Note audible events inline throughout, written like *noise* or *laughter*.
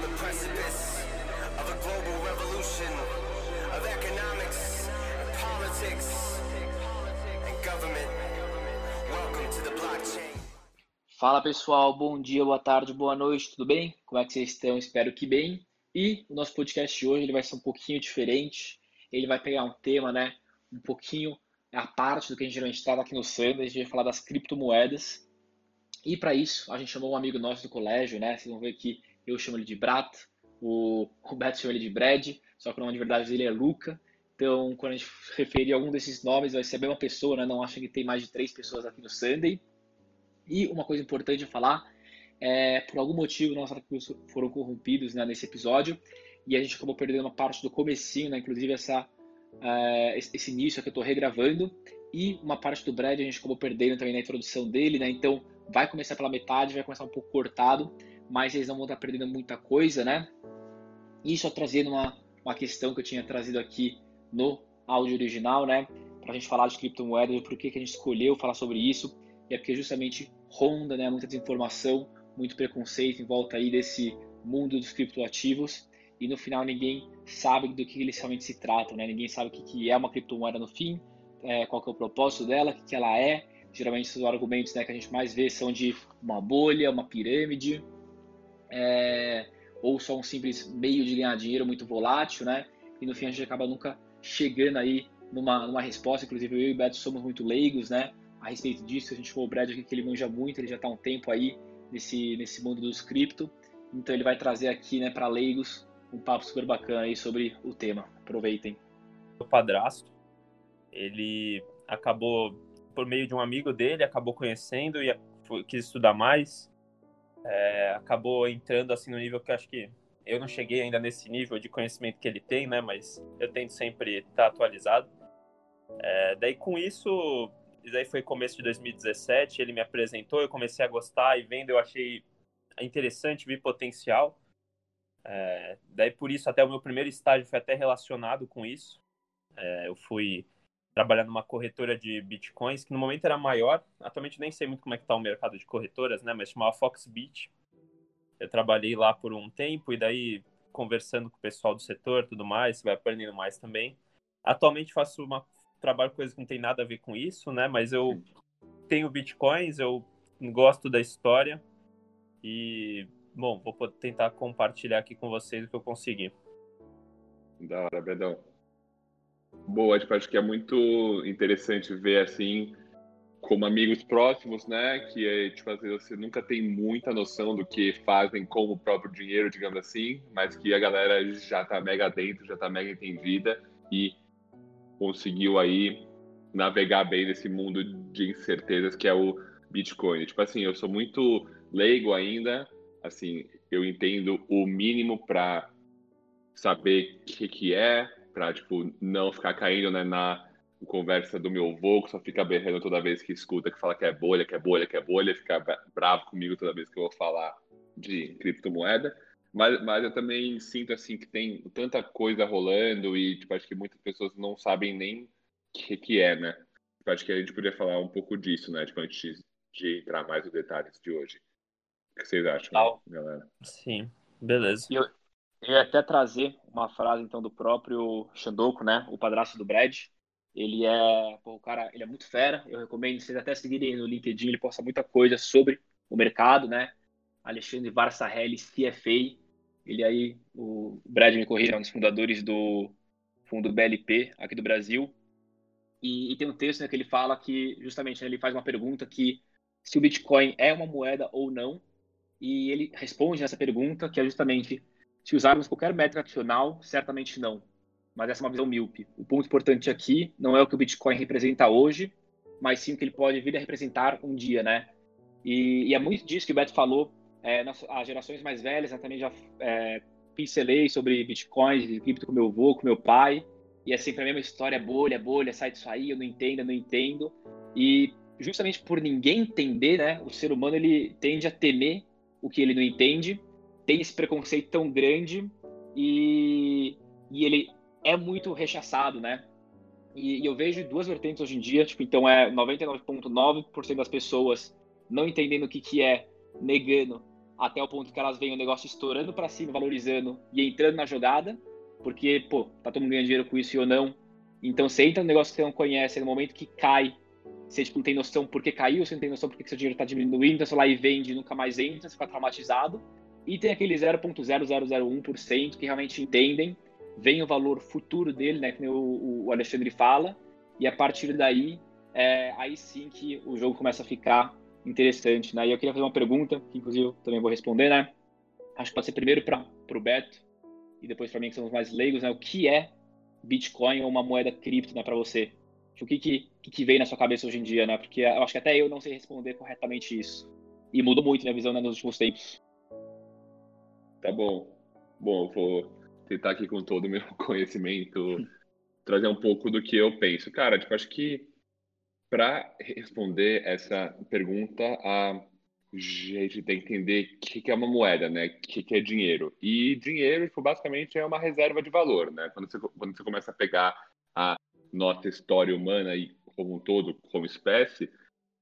on the precipice of a global revolution of economics and politics and government. Welcome to the blockchain. Fala pessoal, bom dia, boa tarde, boa noite, tudo bem? Como é que vocês estão? Espero que bem. E o nosso podcast de hoje ele vai ser um pouquinho diferente. Ele vai pegar um tema, né, um pouquinho a parte do que a gente geralmente trata aqui no Sunday. A gente vai falar das criptomoedas. E para isso, a gente chamou um amigo nosso do colégio, né? Vocês vão ver que eu chamo ele de Brat, o, o Beto chama ele de Brad, só que o nome de verdade dele é Luca. Então, quando a gente referir a algum desses nomes, vai ser a mesma pessoa, né? Não acha que tem mais de três pessoas aqui no Sunday. E uma coisa importante a falar é, por algum motivo, nossos arquivos foram corrompidos né, nesse episódio e a gente acabou perdendo uma parte do comecinho, né, inclusive essa, uh, esse início que eu estou regravando e uma parte do Brad a gente acabou perdendo também na introdução dele, né, então vai começar pela metade, vai começar um pouco cortado, mas eles não vão estar perdendo muita coisa, né? Só trazendo uma, uma questão que eu tinha trazido aqui no áudio original, né? Para a gente falar de criptomoedas e por que, que a gente escolheu falar sobre isso. É porque justamente ronda, né? Muita desinformação, muito preconceito em volta aí desse mundo dos criptoativos. E no final ninguém sabe do que eles realmente se tratam, né? Ninguém sabe o que, que é uma criptomoeda no fim, é, qual é o propósito dela, o que, que ela é, Geralmente os argumentos né, que a gente mais vê são de uma bolha, uma pirâmide, é, ou só um simples meio de ganhar dinheiro muito volátil, né? E no fim a gente acaba nunca chegando aí numa, numa resposta. Inclusive eu e o Beto somos muito leigos, né? A respeito disso, a gente falou o Brad aqui que ele manja muito, ele já está um tempo aí nesse, nesse mundo dos cripto. Então ele vai trazer aqui, né, para leigos, um papo super bacana aí sobre o tema. Aproveitem. O padrasto, ele acabou por meio de um amigo dele, acabou conhecendo e quis estudar mais. É, acabou entrando assim no nível que eu acho que eu não cheguei ainda nesse nível de conhecimento que ele tem, né? Mas eu tento sempre estar atualizado. É, daí com isso, daí foi começo de 2017, ele me apresentou, eu comecei a gostar e vendo eu achei interessante, vi potencial. É, daí por isso até o meu primeiro estágio foi até relacionado com isso. É, eu fui trabalhar numa corretora de bitcoins, que no momento era maior. Atualmente nem sei muito como é que tá o mercado de corretoras, né? Mas chamava Foxbit. Eu trabalhei lá por um tempo e daí conversando com o pessoal do setor, tudo mais, vai aprendendo mais também. Atualmente faço uma trabalho com coisas que não tem nada a ver com isso, né? Mas eu tenho bitcoins, eu gosto da história e bom, vou tentar compartilhar aqui com vocês o que eu consegui. Da hora, Bedão. Boa, tipo, acho que é muito interessante ver assim como amigos próximos, né? Que é, tipo, às vezes você nunca tem muita noção do que fazem com o próprio dinheiro, digamos assim, mas que a galera já tá mega dentro, já tá mega entendida e conseguiu aí navegar bem nesse mundo de incertezas que é o Bitcoin. Tipo assim, eu sou muito leigo ainda, assim, eu entendo o mínimo para saber o que, que é, para tipo não ficar caindo né, na conversa do meu avô, que só fica berrando toda vez que escuta, que fala que é bolha, que é bolha, que é bolha, fica bravo comigo toda vez que eu vou falar de criptomoeda. Mas, mas eu também sinto assim que tem tanta coisa rolando e tipo, acho que muitas pessoas não sabem nem o que, que é, né? Tipo, acho que a gente poderia falar um pouco disso, né? Tipo, antes de entrar mais nos detalhes de hoje. O que vocês acham, né, galera? Sim, beleza. Eu, eu ia até trazer uma frase então do próprio Xandoco, né? O padrasto do Brad. Ele é, pô, o cara, ele é muito fera. Eu recomendo vocês até seguirem no LinkedIn, ele posta muita coisa sobre o mercado, né? Alexandre Varsarelli, CFA. Ele aí, o Brad me corrija, é um dos fundadores do fundo BLP aqui do Brasil. E, e tem um texto né, que ele fala que, justamente, né, ele faz uma pergunta que se o Bitcoin é uma moeda ou não. E ele responde nessa pergunta, que é justamente se usarmos qualquer métrica adicional, certamente não. Mas essa é uma visão míope. O ponto importante aqui não é o que o Bitcoin representa hoje, mas sim o que ele pode vir a representar um dia, né? E, e é muito disso que o Beto falou. É, nas, as gerações mais velhas, né, também já é, pincelei sobre Bitcoins e cripto com meu avô, com meu pai. E é sempre a mesma história, bolha, bolha, sai disso aí, eu não entendo, eu não entendo. E justamente por ninguém entender, né, o ser humano ele tende a temer o que ele não entende tem esse preconceito tão grande e, e ele é muito rechaçado, né? E, e, eu vejo duas vertentes hoje em dia, tipo, então é 99,9% das pessoas não entendendo o que, que é, negando até o ponto que elas veem o negócio estourando para cima, valorizando e entrando na jogada, porque, pô, tá todo mundo ganhando dinheiro com isso ou não. Então você entra no negócio que você não conhece, no momento que cai, você tipo, não tem noção por que caiu, você não tem noção por que seu dinheiro está diminuindo, então você lá e vende, nunca mais entra, você fica traumatizado. E tem aquele 0.0001% que realmente entendem, vem o valor futuro dele, né, que o, o Alexandre fala, e a partir daí, é, aí sim que o jogo começa a ficar interessante, né? E eu queria fazer uma pergunta, que inclusive eu também vou responder, né? Acho que pode ser primeiro para o Beto e depois para mim, que somos mais leigos, né? O que é Bitcoin ou uma moeda cripto, né, para você? O que, que, que veio na sua cabeça hoje em dia, né? Porque eu acho que até eu não sei responder corretamente isso. E mudou muito minha visão né, nos últimos tempos. Tá bom. Bom, eu vou tentar aqui com todo o meu *laughs* conhecimento trazer um pouco do que eu penso. Cara, tipo, acho que para responder essa pergunta, a gente tem que entender o que, que é uma moeda, né? O que, que é dinheiro. E dinheiro, tipo, basicamente, é uma reserva de valor, né? Quando você, quando você começa a pegar a nossa história humana e como um todo, como espécie,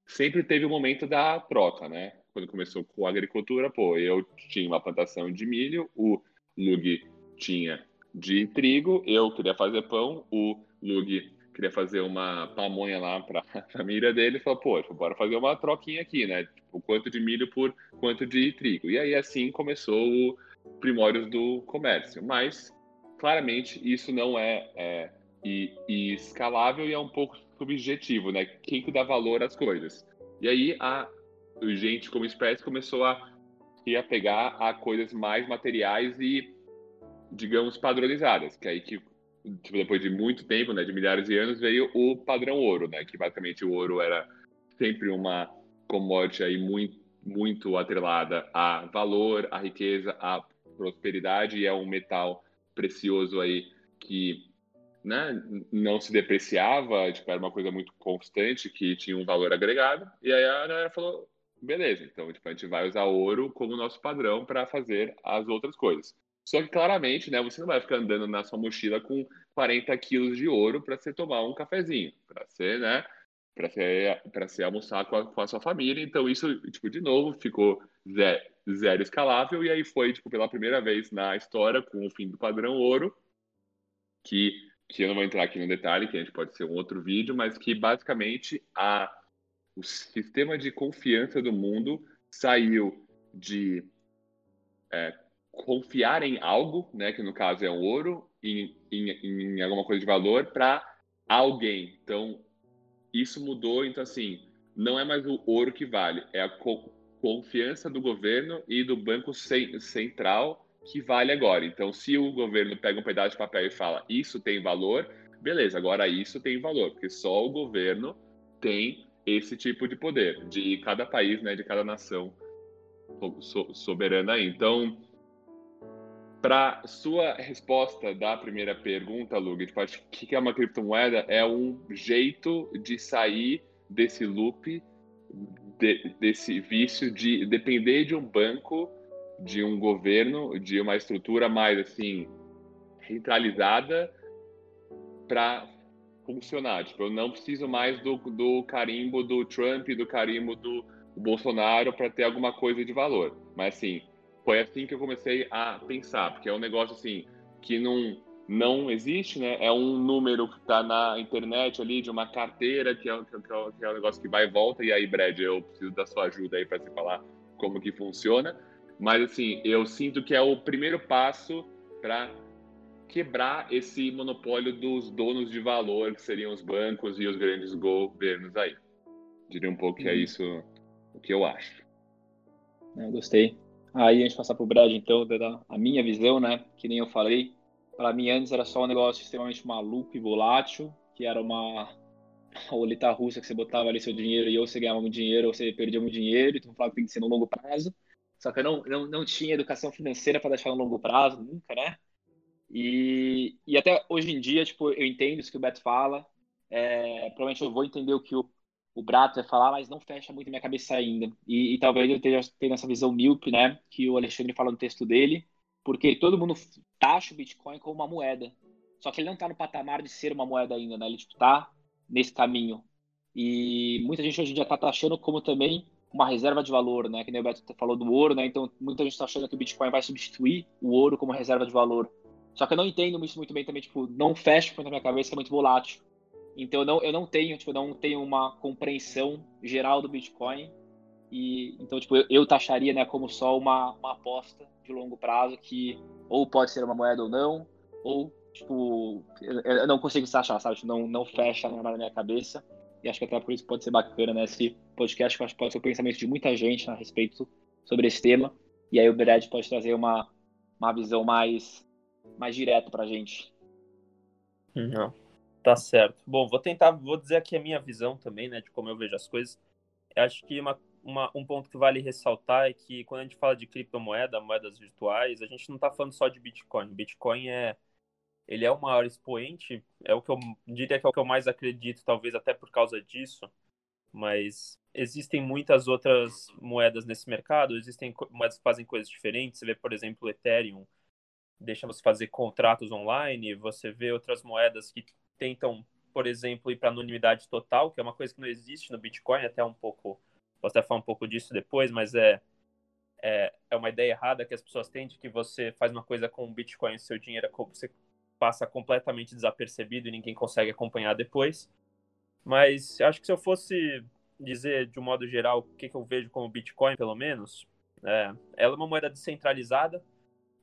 sempre teve o momento da troca, né? Quando começou com a agricultura, pô, eu tinha uma plantação de milho, o Lug tinha de trigo, eu queria fazer pão, o Lug queria fazer uma pamonha lá para *laughs* a família dele, falou, pô, bora fazer uma troquinha aqui, né? Tipo, quanto de milho por quanto de trigo. E aí assim começou o primórdios do comércio. Mas claramente isso não é, é e, e, escalável e é um pouco subjetivo, né? Quem que dá valor às coisas. E aí a gente como espécie começou a se apegar a coisas mais materiais e digamos padronizadas, que aí que tipo, depois de muito tempo, né, de milhares de anos, veio o padrão ouro, né, que basicamente o ouro era sempre uma commodity aí muito, muito atrelada a valor, a riqueza, a prosperidade e é um metal precioso aí que né, não se depreciava, tipo, era uma coisa muito constante que tinha um valor agregado. E aí a galera falou, beleza, então tipo, a gente vai usar ouro como nosso padrão para fazer as outras coisas. Só que claramente, né, você não vai ficar andando na sua mochila com 40 quilos de ouro para você tomar um cafezinho, para ser, né, para ser, ser almoçar com a, com a, sua família. Então isso, tipo, de novo, ficou zero, zero escalável e aí foi, tipo, pela primeira vez na história com o fim do padrão ouro, que que eu não vou entrar aqui no detalhe, que a gente pode ser um outro vídeo, mas que basicamente a o sistema de confiança do mundo saiu de é, confiar em algo, né, que no caso é um ouro, em, em, em alguma coisa de valor, para alguém. Então, isso mudou. Então, assim, não é mais o ouro que vale, é a co confiança do governo e do Banco Central que vale agora. Então, se o governo pega um pedaço de papel e fala isso tem valor, beleza, agora isso tem valor, porque só o governo tem esse tipo de poder de cada país, né, de cada nação soberana aí. Então, para sua resposta da primeira pergunta, Lug, tipo, o que é uma criptomoeda? É um jeito de sair desse loop, de, desse vício de depender de um banco, de um governo, de uma estrutura mais assim centralizada para funcionar. Tipo, eu não preciso mais do, do carimbo do Trump, do carimbo do Bolsonaro para ter alguma coisa de valor. Mas assim, foi assim que eu comecei a pensar, porque é um negócio assim que não não existe, né? É um número que está na internet ali de uma carteira que é, é que é, um negócio que vai e volta. E aí, Brad, eu preciso da sua ajuda aí para você falar como que funciona. Mas assim, eu sinto que é o primeiro passo para quebrar esse monopólio dos donos de valor, que seriam os bancos e os grandes governos aí. Diria um pouco que é uhum. isso o que eu acho. Eu gostei. Aí a gente passar para o Brad, então, da a minha visão, né? Que nem eu falei. Para mim, antes era só um negócio extremamente maluco e volátil, que era uma roleta russa que você botava ali seu dinheiro e ou você ganhava muito dinheiro ou você perdia muito dinheiro, então falava que tem que ser no longo prazo. Só que eu não, não, não tinha educação financeira para deixar no longo prazo, nunca, né? E, e até hoje em dia, tipo, eu entendo isso que o Beto fala. É, provavelmente eu vou entender o que o o Brato vai falar, mas não fecha muito minha cabeça ainda. E, e talvez eu tendo essa visão míope, né, que o Alexandre fala no texto dele, porque todo mundo taxa o Bitcoin como uma moeda. Só que ele não está no patamar de ser uma moeda ainda, né? Ele tipo, tá nesse caminho. E muita gente hoje em dia está taxando como também uma reserva de valor, né? Que nem o Beto falou do ouro, né? Então muita gente está achando que o Bitcoin vai substituir o ouro como reserva de valor. Só que eu não entendo isso muito bem também, tipo, não fecha na minha cabeça que é muito volátil. Então eu não, eu não tenho, tipo, não tenho uma compreensão geral do Bitcoin. E então, tipo, eu, eu taxaria, né, como só uma, uma aposta de longo prazo que ou pode ser uma moeda ou não, ou tipo, eu, eu não consigo taxar, sabe? Tipo, não, não fecha na minha cabeça. E acho que até por isso pode ser bacana, né? Esse podcast que acho que pode ser o pensamento de muita gente né, a respeito sobre esse tema. E aí o Brad pode trazer uma, uma visão mais, mais direta pra gente. Não, tá certo. Bom, vou tentar, vou dizer aqui a minha visão também, né, de como eu vejo as coisas. Eu acho que uma, uma, um ponto que vale ressaltar é que quando a gente fala de criptomoeda, moedas virtuais, a gente não está falando só de Bitcoin. Bitcoin é ele é o maior expoente, é o que eu diria que é o que eu mais acredito, talvez até por causa disso. Mas existem muitas outras moedas nesse mercado, existem moedas que fazem coisas diferentes. Você vê, por exemplo, o Ethereum, deixa você fazer contratos online, você vê outras moedas que tentam, por exemplo, ir para anonimidade total, que é uma coisa que não existe no Bitcoin, até um pouco, posso até falar um pouco disso depois, mas é, é, é uma ideia errada que as pessoas têm de que você faz uma coisa com o Bitcoin e seu dinheiro, você passa completamente desapercebido e ninguém consegue acompanhar depois. Mas acho que se eu fosse dizer de um modo geral o que, que eu vejo como Bitcoin, pelo menos, é, ela é uma moeda descentralizada,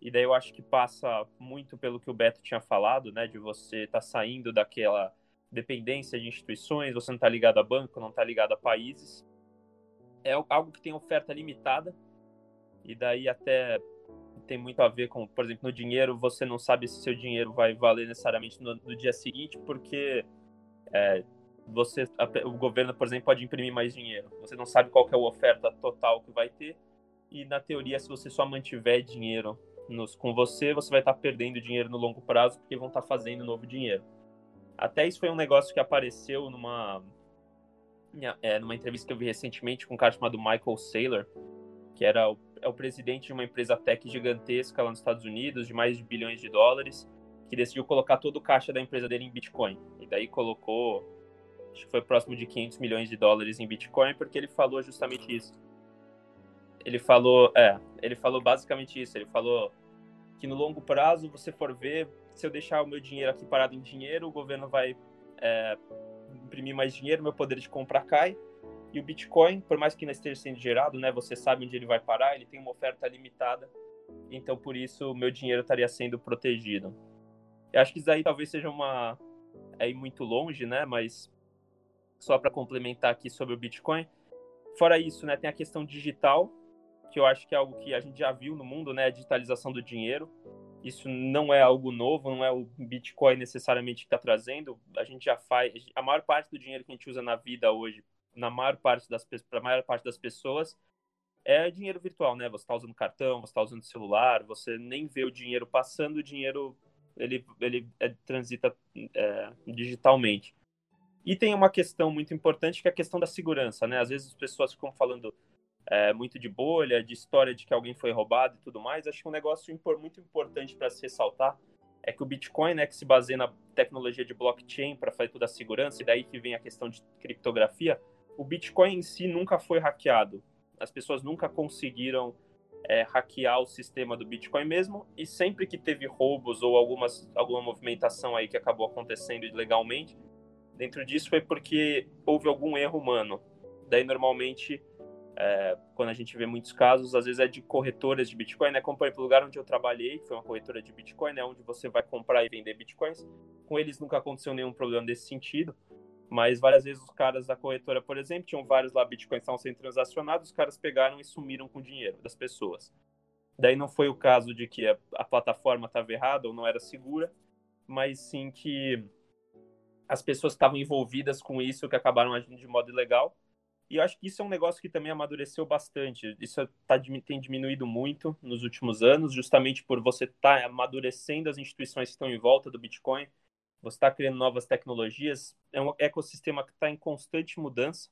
e daí eu acho que passa muito pelo que o Beto tinha falado, né, de você estar tá saindo daquela dependência de instituições, você não está ligado a banco, não está ligado a países. É algo que tem oferta limitada, e daí até tem muito a ver com, por exemplo, no dinheiro, você não sabe se seu dinheiro vai valer necessariamente no, no dia seguinte, porque é, você, a, o governo, por exemplo, pode imprimir mais dinheiro. Você não sabe qual é a oferta total que vai ter, e na teoria, se você só mantiver dinheiro nos, com você, você vai estar perdendo dinheiro no longo prazo, porque vão estar fazendo novo dinheiro. Até isso foi um negócio que apareceu numa, é, numa entrevista que eu vi recentemente com um cara chamado Michael Saylor, que era o, é o presidente de uma empresa tech gigantesca lá nos Estados Unidos, de mais de bilhões de dólares, que decidiu colocar todo o caixa da empresa dele em Bitcoin. E daí colocou, acho que foi próximo de 500 milhões de dólares em Bitcoin, porque ele falou justamente isso. Ele falou, é, ele falou basicamente isso. Ele falou que no longo prazo, você for ver, se eu deixar o meu dinheiro aqui parado em dinheiro, o governo vai é, imprimir mais dinheiro, meu poder de compra cai, e o Bitcoin, por mais que não esteja sendo gerado, né, você sabe onde ele vai parar, ele tem uma oferta limitada. Então, por isso, o meu dinheiro estaria sendo protegido. Eu acho que isso aí talvez seja uma é ir muito longe, né, mas só para complementar aqui sobre o Bitcoin. Fora isso, né, tem a questão digital, que eu acho que é algo que a gente já viu no mundo, né, a digitalização do dinheiro. Isso não é algo novo, não é o Bitcoin necessariamente que está trazendo. A gente já faz. A maior parte do dinheiro que a gente usa na vida hoje na maior parte das para a maior parte das pessoas é dinheiro virtual, né? Você está usando cartão, você está usando celular, você nem vê o dinheiro passando, o dinheiro ele ele é, transita é, digitalmente. E tem uma questão muito importante que é a questão da segurança, né? Às vezes as pessoas ficam falando é, muito de bolha, de história de que alguém foi roubado e tudo mais. Acho que um negócio muito importante para se ressaltar é que o Bitcoin, né, que se baseia na tecnologia de blockchain para fazer toda a segurança, e daí que vem a questão de criptografia, o Bitcoin em si nunca foi hackeado. As pessoas nunca conseguiram é, hackear o sistema do Bitcoin mesmo, e sempre que teve roubos ou algumas, alguma movimentação aí que acabou acontecendo ilegalmente, dentro disso foi porque houve algum erro humano. Daí, normalmente, é, quando a gente vê muitos casos, às vezes é de corretoras de Bitcoin, né? Como, por exemplo, o lugar onde eu trabalhei, que foi uma corretora de Bitcoin, né? Onde você vai comprar e vender Bitcoins. Com eles nunca aconteceu nenhum problema desse sentido. Mas várias vezes os caras da corretora, por exemplo, tinham vários lá bitcoins estavam sendo transacionados, os caras pegaram e sumiram com o dinheiro das pessoas. Daí não foi o caso de que a, a plataforma estava errada ou não era segura, mas sim que as pessoas estavam envolvidas com isso que acabaram agindo de modo ilegal. E eu acho que isso é um negócio que também amadureceu bastante. Isso tá, tem diminuído muito nos últimos anos, justamente por você estar tá amadurecendo as instituições que estão em volta do Bitcoin você está criando novas tecnologias, é um ecossistema que está em constante mudança.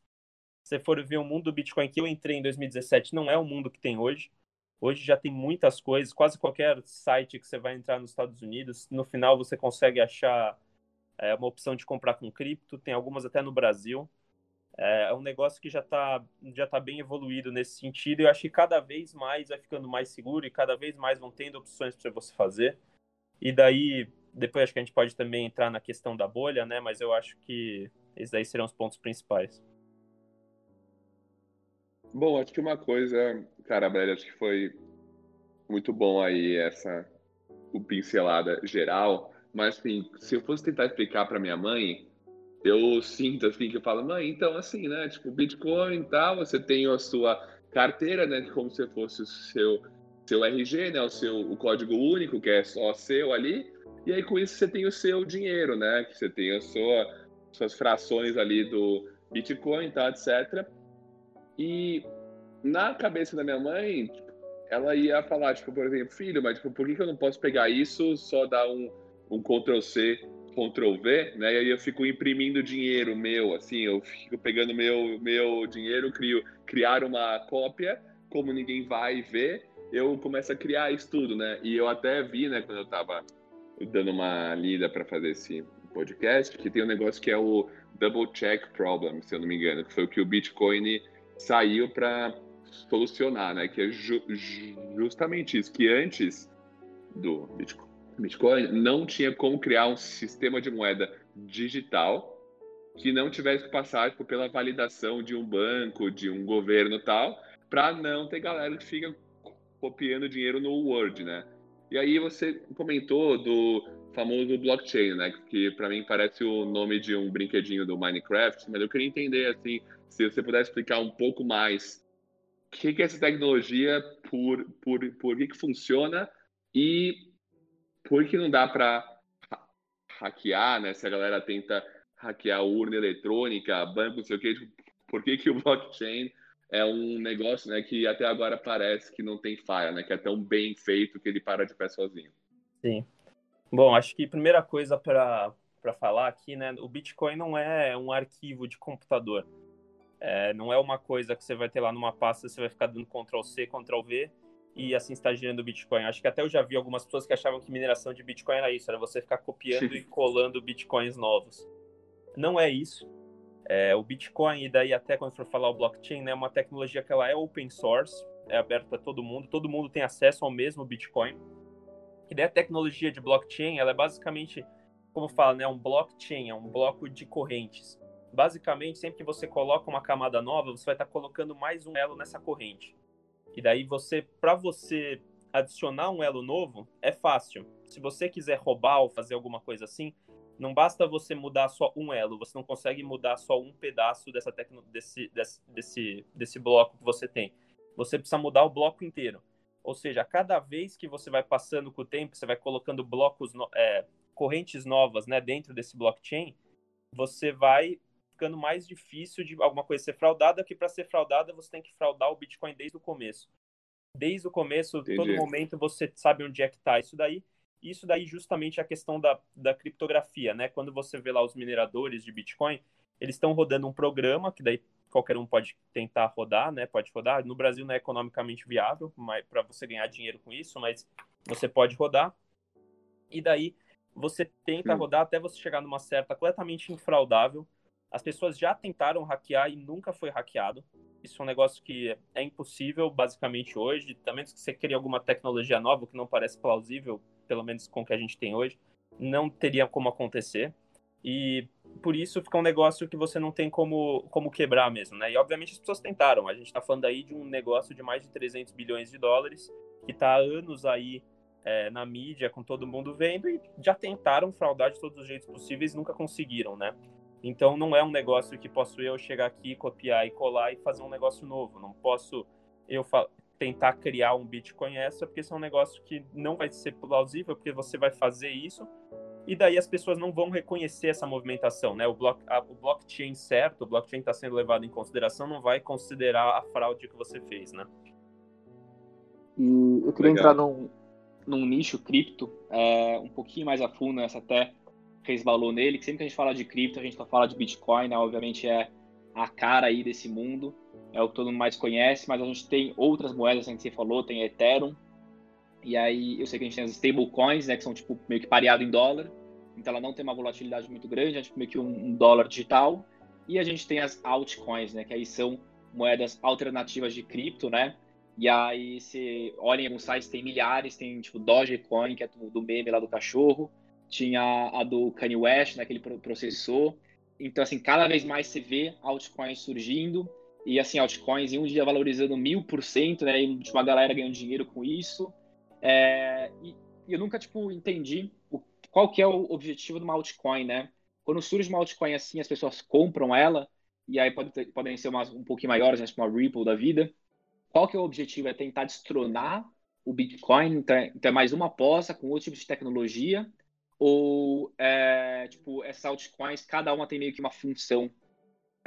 Se você for ver o mundo do Bitcoin que eu entrei em 2017, não é o mundo que tem hoje. Hoje já tem muitas coisas, quase qualquer site que você vai entrar nos Estados Unidos, no final você consegue achar é, uma opção de comprar com cripto, tem algumas até no Brasil. É, é um negócio que já está já tá bem evoluído nesse sentido eu acho que cada vez mais vai ficando mais seguro e cada vez mais vão tendo opções para você fazer. E daí, depois acho que a gente pode também entrar na questão da bolha, né? Mas eu acho que esses daí serão os pontos principais. Bom, acho que uma coisa, cara, Brad, acho que foi muito bom aí essa o pincelada geral, mas assim, se eu fosse tentar explicar para minha mãe, eu sinto assim que eu falo, mãe, então assim, né, tipo, Bitcoin tal, você tem a sua carteira, né, como se fosse o seu seu RG, né, o seu o código único, que é só seu ali, e aí com isso você tem o seu dinheiro, né, que você tem a sua suas frações ali do Bitcoin, tá, etc. E na cabeça da minha mãe, ela ia falar, tipo, por exemplo, filho, mas tipo, por que, que eu não posso pegar isso, só dar um, um Ctrl C, Ctrl V, né? E aí eu fico imprimindo dinheiro meu, assim, eu fico pegando meu, meu dinheiro, crio, criar uma cópia, como ninguém vai ver, eu começo a criar isso tudo, né? E eu até vi, né, quando eu tava dando uma lida para fazer esse podcast, que tem um negócio que é o Double Check Problem, se eu não me engano, que foi o que o Bitcoin saiu para solucionar, né? Que é ju justamente isso, que antes do Bitcoin não tinha como criar um sistema de moeda digital que não tivesse que passar tipo, pela validação de um banco, de um governo tal, para não ter galera que fica copiando dinheiro no Word, né? E aí você comentou do famoso blockchain, né? Que para mim parece o nome de um brinquedinho do Minecraft, mas eu queria entender assim, se você pudesse explicar um pouco mais o que, que é essa tecnologia, por, por, por que, que funciona e por que não dá para hackear, né? Se a galera tenta hackear urna eletrônica, banco, não sei o que, tipo, por que, que o *laughs* blockchain é um negócio né, que até agora parece que não tem falha, né? Que é tão bem feito que ele para de pé sozinho. Sim. Bom, acho que primeira coisa para falar aqui, né? O Bitcoin não é um arquivo de computador. É, não é uma coisa que você vai ter lá numa pasta, você vai ficar dando Ctrl C, Ctrl V e assim está gerando Bitcoin. Acho que até eu já vi algumas pessoas que achavam que mineração de Bitcoin era isso, era você ficar copiando e colando Bitcoins novos. Não é isso. É, o Bitcoin, e daí até quando for falar o blockchain, né, é uma tecnologia que ela é open source, é aberta para todo mundo, todo mundo tem acesso ao mesmo Bitcoin. E daí a tecnologia de blockchain, ela é basicamente, como fala, né, um blockchain, é um bloco de correntes basicamente, sempre que você coloca uma camada nova, você vai estar colocando mais um elo nessa corrente. E daí você, para você adicionar um elo novo, é fácil. Se você quiser roubar ou fazer alguma coisa assim, não basta você mudar só um elo, você não consegue mudar só um pedaço dessa tecno, desse, desse, desse, desse bloco que você tem. Você precisa mudar o bloco inteiro. Ou seja, cada vez que você vai passando com o tempo, você vai colocando blocos, é, correntes novas né, dentro desse blockchain, você vai ficando mais difícil de alguma coisa ser fraudada, que para ser fraudada você tem que fraudar o Bitcoin desde o começo. Desde o começo, Entendi. todo momento você sabe onde é que está isso daí. Isso daí justamente é a questão da, da criptografia, né? Quando você vê lá os mineradores de Bitcoin, eles estão rodando um programa que daí qualquer um pode tentar rodar, né? Pode rodar. No Brasil não é economicamente viável para você ganhar dinheiro com isso, mas você pode rodar. E daí você tenta rodar até você chegar numa certa completamente infraudável, as pessoas já tentaram hackear e nunca foi hackeado. Isso é um negócio que é impossível, basicamente, hoje. Também se você cria alguma tecnologia nova que não parece plausível, pelo menos com o que a gente tem hoje, não teria como acontecer. E por isso fica um negócio que você não tem como, como quebrar mesmo, né? E obviamente as pessoas tentaram. A gente está falando aí de um negócio de mais de 300 bilhões de dólares, que está há anos aí é, na mídia, com todo mundo vendo, e já tentaram fraudar de todos os jeitos possíveis nunca conseguiram, né? Então não é um negócio que posso eu chegar aqui, copiar e colar e fazer um negócio novo. Não posso eu tentar criar um Bitcoin essa, porque isso é um negócio que não vai ser plausível, porque você vai fazer isso e daí as pessoas não vão reconhecer essa movimentação, né? O, block, a, o blockchain certo, o blockchain está sendo levado em consideração, não vai considerar a fraude que você fez, né? E eu queria Legal. entrar num, num nicho cripto, é, um pouquinho mais a fundo, essa até resbalou nele, que sempre que a gente fala de cripto, a gente só fala de Bitcoin, né? obviamente é a cara aí desse mundo, é o que todo mundo mais conhece, mas a gente tem outras moedas, assim, que você falou, tem Ethereum, e aí eu sei que a gente tem as stablecoins, né, que são tipo meio que pareado em dólar, então ela não tem uma volatilidade muito grande, é tipo meio que um, dólar digital, E a gente tem as altcoins, né? Que aí são moedas alternativas de cripto, né? E aí, se olhem em alguns sites, tem milhares, tem tipo Dogecoin, que é do, meme lá do cachorro, tinha a do Kanye West, né, que ele processou. Então, assim, cada vez mais você vê altcoins surgindo, e assim, altcoins em um dia valorizando mil por cento, né, e tipo, uma galera ganhando dinheiro com isso. É, e, e, eu nunca, tipo, entendi o, qual que é o objetivo de uma altcoin, né? Quando surge uma altcoin assim, as pessoas compram ela, e aí pode ter, podem ser umas, um pouquinho maiores, né, tipo uma Ripple da vida, qual que é o objetivo? É tentar destronar o Bitcoin, então é, então é mais uma aposta com outro tipo de tecnologia, ou é, tipo, essas altcoins, cada uma tem meio que uma função?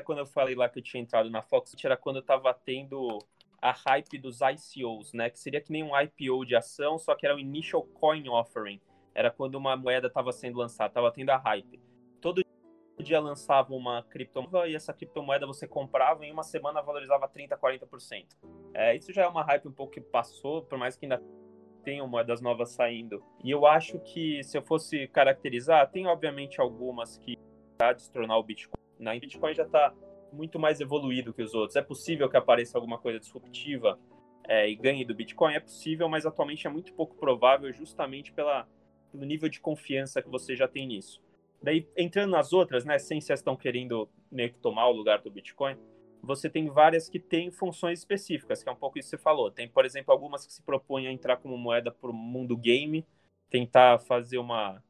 Quando eu falei lá que eu tinha entrado na Fox, era quando eu estava tendo a hype dos ICOs, né? Que seria que nem um IPO de ação, só que era o Initial Coin Offering. Era quando uma moeda estava sendo lançada, estava tendo a hype. Todo dia lançava uma criptomoeda e essa criptomoeda você comprava e em uma semana valorizava 30%, 40%. É, isso já é uma hype um pouco que passou, por mais que ainda tenham moedas novas saindo. E eu acho que se eu fosse caracterizar, tem obviamente algumas que já destronar o Bitcoin. Né? Bitcoin já está muito mais evoluído que os outros. É possível que apareça alguma coisa disruptiva é, e ganhe do Bitcoin? É possível, mas atualmente é muito pouco provável justamente pela, pelo nível de confiança que você já tem nisso. Daí, entrando nas outras, né, sem se estão querendo meio que tomar o lugar do Bitcoin, você tem várias que têm funções específicas, que é um pouco isso que você falou. Tem, por exemplo, algumas que se propõem a entrar como moeda para o mundo game, tentar fazer uma,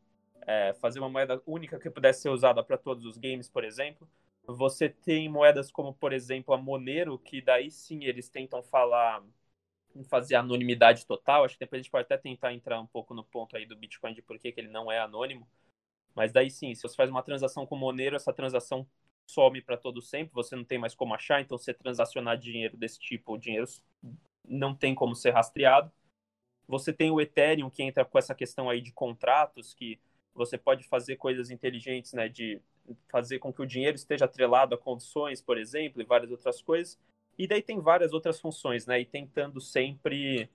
é, fazer uma moeda única que pudesse ser usada para todos os games, por exemplo. Você tem moedas como, por exemplo, a Monero, que daí sim eles tentam falar fazer anonimidade total. Acho que depois a gente pode até tentar entrar um pouco no ponto aí do Bitcoin de por que ele não é anônimo. Mas daí sim, se você faz uma transação com Monero, essa transação some para todo sempre, você não tem mais como achar, então você transacionar dinheiro desse tipo, o dinheiro não tem como ser rastreado. Você tem o Ethereum que entra com essa questão aí de contratos, que você pode fazer coisas inteligentes, né, de fazer com que o dinheiro esteja atrelado a condições, por exemplo, e várias outras coisas. E daí tem várias outras funções, né, e tentando sempre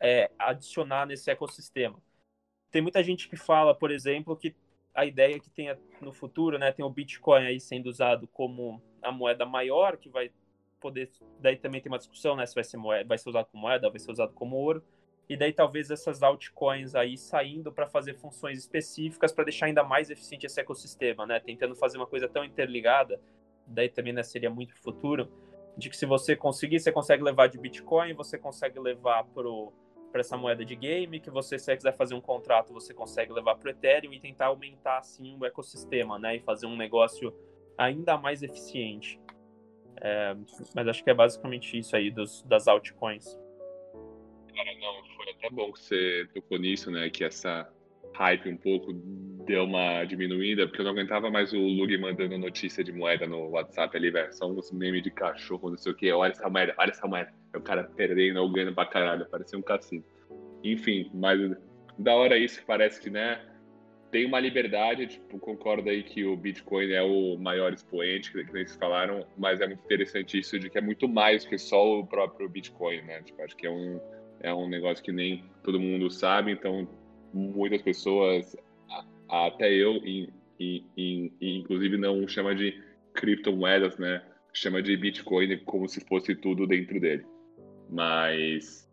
é, adicionar nesse ecossistema. Tem muita gente que fala, por exemplo, que a ideia que tenha no futuro, né, tem o Bitcoin aí sendo usado como a moeda maior, que vai poder, daí também tem uma discussão, né, se vai ser moeda, vai ser usado como moeda, vai ser usado como ouro. E daí talvez essas altcoins aí saindo para fazer funções específicas para deixar ainda mais eficiente esse ecossistema, né, tentando fazer uma coisa tão interligada, daí também né, seria muito futuro, de que se você conseguir, você consegue levar de Bitcoin, você consegue levar pro para essa moeda de game, que você, se você quiser fazer um contrato, você consegue levar para o Ethereum e tentar aumentar assim o ecossistema, né? E fazer um negócio ainda mais eficiente. É, mas acho que é basicamente isso aí dos, das altcoins. Cara, não, foi até bom que você tocou nisso, né? Que essa hype um pouco deu uma diminuída, porque eu não aguentava mais o Lug mandando notícia de moeda no WhatsApp ali, velho. Só uns memes de cachorro, não sei o que. Olha essa moeda, olha essa moeda. É o cara perdendo ou ganhando pra caralho, parecia um cassino. Enfim, mas da hora isso que parece que, né, tem uma liberdade, tipo, concordo aí que o Bitcoin é o maior expoente, que, que vocês falaram, mas é muito interessante isso de que é muito mais que só o próprio Bitcoin, né? Tipo, acho que é um, é um negócio que nem todo mundo sabe, então muitas pessoas, até eu, inclusive não chama de criptomoedas, né? Chama de Bitcoin como se fosse tudo dentro dele. Mas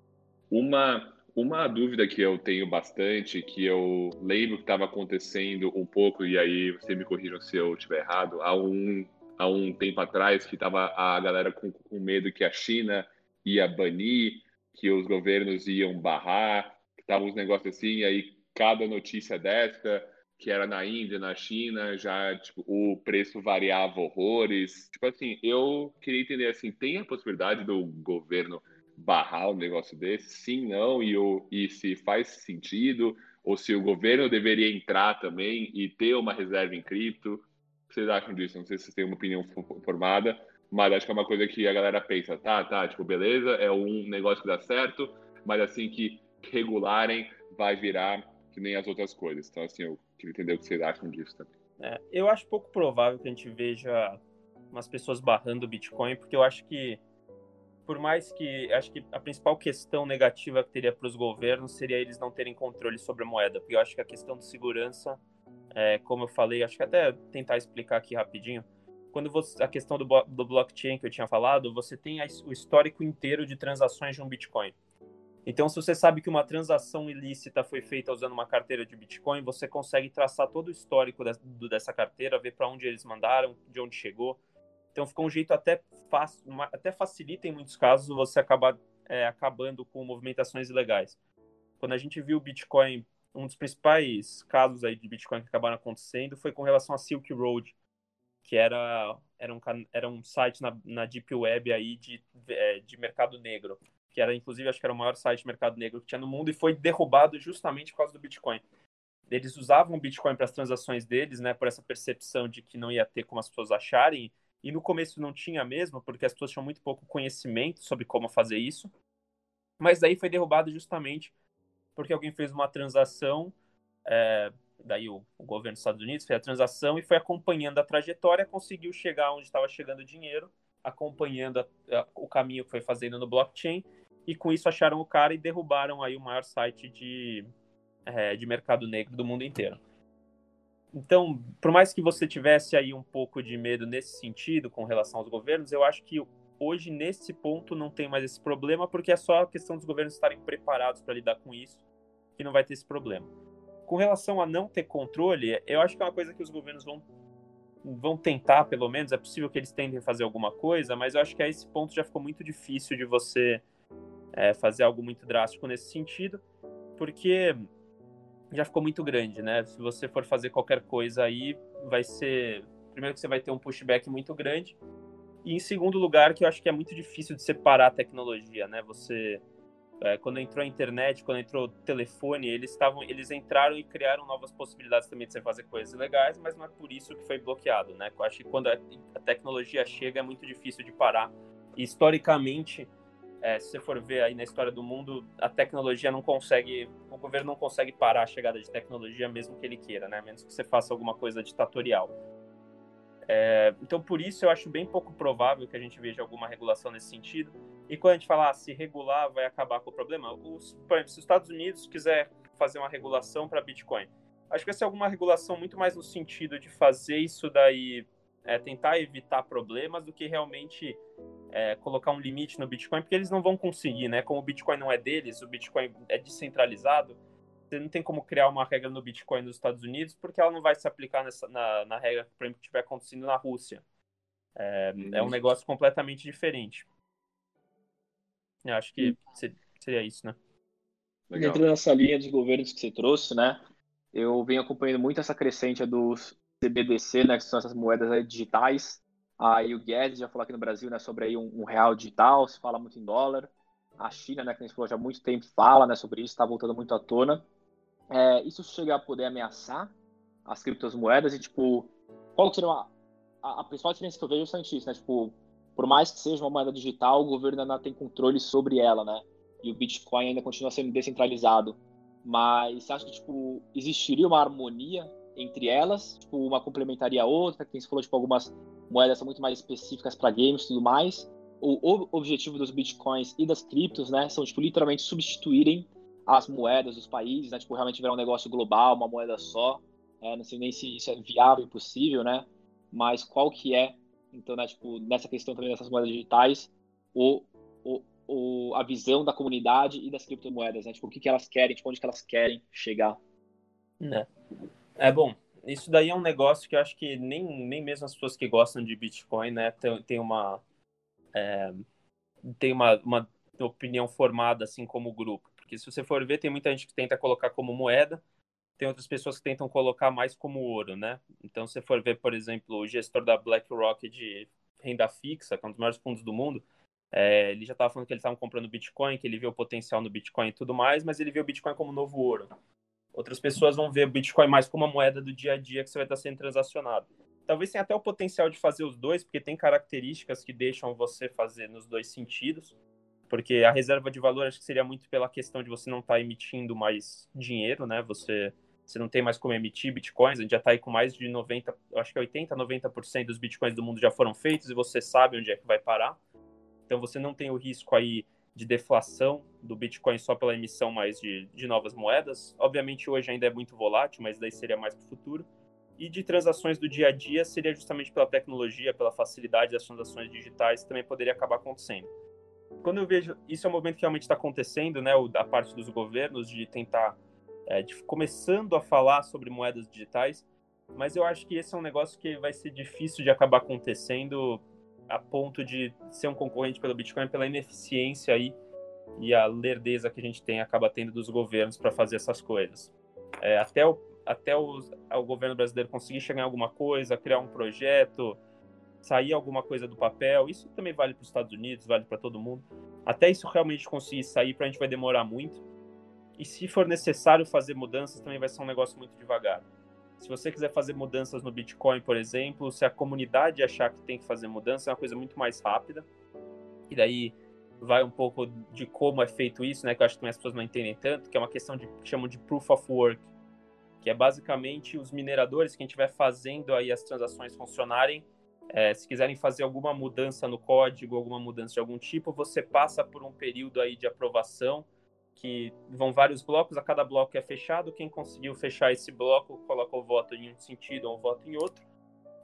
uma uma dúvida que eu tenho bastante, que eu lembro que estava acontecendo um pouco, e aí você me corrijam se eu estiver errado, há um, há um tempo atrás que estava a galera com, com medo que a China ia banir, que os governos iam barrar, que estavam uns negócios assim, e aí cada notícia dessa, que era na Índia, na China, já tipo, o preço variava horrores. Tipo assim, eu queria entender assim, tem a possibilidade do governo barrar um negócio desse? Sim, não, e, o, e se faz sentido, ou se o governo deveria entrar também e ter uma reserva em cripto. O que vocês acham disso? Não sei se vocês têm uma opinião formada, mas acho que é uma coisa que a galera pensa, tá, tá, tipo, beleza, é um negócio que dá certo, mas assim que regularem, vai virar que nem as outras coisas. Então, assim, eu queria entender o que vocês acham disso também. É, eu acho pouco provável que a gente veja umas pessoas barrando o Bitcoin, porque eu acho que, por mais que, acho que a principal questão negativa que teria para os governos seria eles não terem controle sobre a moeda, porque eu acho que a questão de segurança, é, como eu falei, acho que até tentar explicar aqui rapidinho, quando você, a questão do, do blockchain que eu tinha falado, você tem a, o histórico inteiro de transações de um Bitcoin. Então, se você sabe que uma transação ilícita foi feita usando uma carteira de Bitcoin, você consegue traçar todo o histórico dessa carteira, ver para onde eles mandaram, de onde chegou. Então, fica um jeito até, fácil, até facilita em muitos casos você acabar é, acabando com movimentações ilegais. Quando a gente viu o Bitcoin, um dos principais casos aí de Bitcoin que acabaram acontecendo foi com relação a Silk Road, que era, era, um, era um site na, na Deep Web aí de, é, de mercado negro que era inclusive acho que era o maior site de mercado negro que tinha no mundo e foi derrubado justamente por causa do Bitcoin. Eles usavam o Bitcoin para as transações deles, né, por essa percepção de que não ia ter como as pessoas acharem, e no começo não tinha mesmo, porque as pessoas tinham muito pouco conhecimento sobre como fazer isso. Mas daí foi derrubado justamente porque alguém fez uma transação, é, daí o, o, governo dos Estados Unidos fez a transação e foi acompanhando a trajetória, conseguiu chegar onde estava chegando o dinheiro, acompanhando a, a, o caminho que foi fazendo no blockchain e com isso acharam o cara e derrubaram aí o maior site de, é, de mercado negro do mundo inteiro. Então, por mais que você tivesse aí um pouco de medo nesse sentido com relação aos governos, eu acho que hoje nesse ponto não tem mais esse problema, porque é só a questão dos governos estarem preparados para lidar com isso que não vai ter esse problema. Com relação a não ter controle, eu acho que é uma coisa que os governos vão vão tentar, pelo menos, é possível que eles tentem fazer alguma coisa, mas eu acho que a esse ponto já ficou muito difícil de você é, fazer algo muito drástico nesse sentido, porque já ficou muito grande, né? Se você for fazer qualquer coisa aí, vai ser. Primeiro, que você vai ter um pushback muito grande, e em segundo lugar, que eu acho que é muito difícil de separar a tecnologia, né? Você. É, quando entrou a internet, quando entrou o telefone, eles estavam, eles entraram e criaram novas possibilidades também de você fazer coisas legais, mas não é por isso que foi bloqueado, né? Eu acho que quando a, a tecnologia chega é muito difícil de parar. E historicamente, é, se você for ver aí na história do mundo, a tecnologia não consegue, o governo não consegue parar a chegada de tecnologia mesmo que ele queira, né? Menos que você faça alguma coisa ditatorial. É, então, por isso, eu acho bem pouco provável que a gente veja alguma regulação nesse sentido. E quando a gente fala ah, se regular vai acabar com o problema, os, por exemplo, se os Estados Unidos quiser fazer uma regulação para Bitcoin, acho que vai ser alguma regulação muito mais no sentido de fazer isso daí é, tentar evitar problemas do que realmente é, colocar um limite no Bitcoin, porque eles não vão conseguir, né? Como o Bitcoin não é deles, o Bitcoin é descentralizado, você não tem como criar uma regra no Bitcoin nos Estados Unidos, porque ela não vai se aplicar nessa, na, na regra, por exemplo, que estiver acontecendo na Rússia. É, é um negócio completamente diferente. Eu acho que uhum. seria isso, né? Legal. Dentro dessa linha de governos que você trouxe, né? Eu venho acompanhando muito essa crescente dos CBDC, né, que são essas moedas digitais. Aí o Guedes já falou aqui no Brasil, né, sobre aí um, um, real digital, se fala muito em dólar. A China, né, que a gente falou já há muito tempo, fala, né, sobre isso, está voltando muito à tona. É, isso chega a poder ameaçar as criptomoedas e, tipo, qual seria uma, a, a, principal diferença que eu vejo é justamente isso, né, tipo, por mais que seja uma moeda digital, o governo ainda tem controle sobre ela, né, e o Bitcoin ainda continua sendo descentralizado. Mas você acha que, tipo, existiria uma harmonia entre elas, tipo, uma complementaria a outra, que você falou, tipo, algumas moedas são muito mais específicas para games e tudo mais. O, objetivo dos bitcoins e das criptos, né, são, tipo, literalmente substituírem as moedas dos países, né, tipo, realmente virar um negócio global, uma moeda só. É, não sei nem se isso é viável e possível, né, mas qual que é, então, né, tipo, nessa questão também dessas moedas digitais, o, o, o, a visão da comunidade e das criptomoedas, né, tipo, o que, que elas querem, tipo, onde que elas querem chegar. É. É bom. Isso daí é um negócio que eu acho que nem, nem mesmo as pessoas que gostam de Bitcoin, né, tem, tem uma é, tem uma, uma opinião formada assim como grupo. Porque se você for ver, tem muita gente que tenta colocar como moeda, tem outras pessoas que tentam colocar mais como ouro, né? Então, se você for ver, por exemplo, o gestor da BlackRock de renda fixa, que é um dos maiores fundos do mundo, é, ele já estava falando que eles estavam comprando Bitcoin, que ele viu o potencial no Bitcoin e tudo mais, mas ele viu o Bitcoin como novo ouro. Outras pessoas vão ver o Bitcoin mais como uma moeda do dia a dia que você vai estar sendo transacionado. Talvez tenha até o potencial de fazer os dois, porque tem características que deixam você fazer nos dois sentidos. Porque a reserva de valor acho que seria muito pela questão de você não estar tá emitindo mais dinheiro, né? Você, você não tem mais como emitir bitcoins, a gente já está aí com mais de 90, acho que 80, 90% dos bitcoins do mundo já foram feitos e você sabe onde é que vai parar. Então você não tem o risco aí de deflação do Bitcoin só pela emissão mais de, de novas moedas. Obviamente hoje ainda é muito volátil, mas daí seria mais para o futuro. e de transações do dia a dia seria justamente pela tecnologia, pela facilidade das transações digitais, também poderia acabar acontecendo. Quando eu vejo, isso é um movimento que realmente está acontecendo, né, da parte dos governos de tentar, é, de, começando a falar sobre moedas digitais, mas eu acho que esse é um negócio que vai ser difícil de acabar acontecendo a ponto de ser um concorrente pelo Bitcoin pela ineficiência aí e a lerdeza que a gente tem acaba tendo dos governos para fazer essas coisas. É, até o, até o, o governo brasileiro conseguir chegar em alguma coisa, criar um projeto, sair alguma coisa do papel, isso também vale para os Estados Unidos, vale para todo mundo. Até isso realmente conseguir sair, para a gente vai demorar muito. E se for necessário fazer mudanças, também vai ser um negócio muito devagar. Se você quiser fazer mudanças no Bitcoin, por exemplo, se a comunidade achar que tem que fazer mudança, é uma coisa muito mais rápida. E daí vai um pouco de como é feito isso, né? Que eu acho que as pessoas não entendem tanto, que é uma questão de que chamam de proof of work, que é basicamente os mineradores que estiver fazendo aí as transações funcionarem. É, se quiserem fazer alguma mudança no código, alguma mudança de algum tipo, você passa por um período aí de aprovação que vão vários blocos, a cada bloco é fechado, quem conseguiu fechar esse bloco coloca o voto em um sentido ou o voto em outro,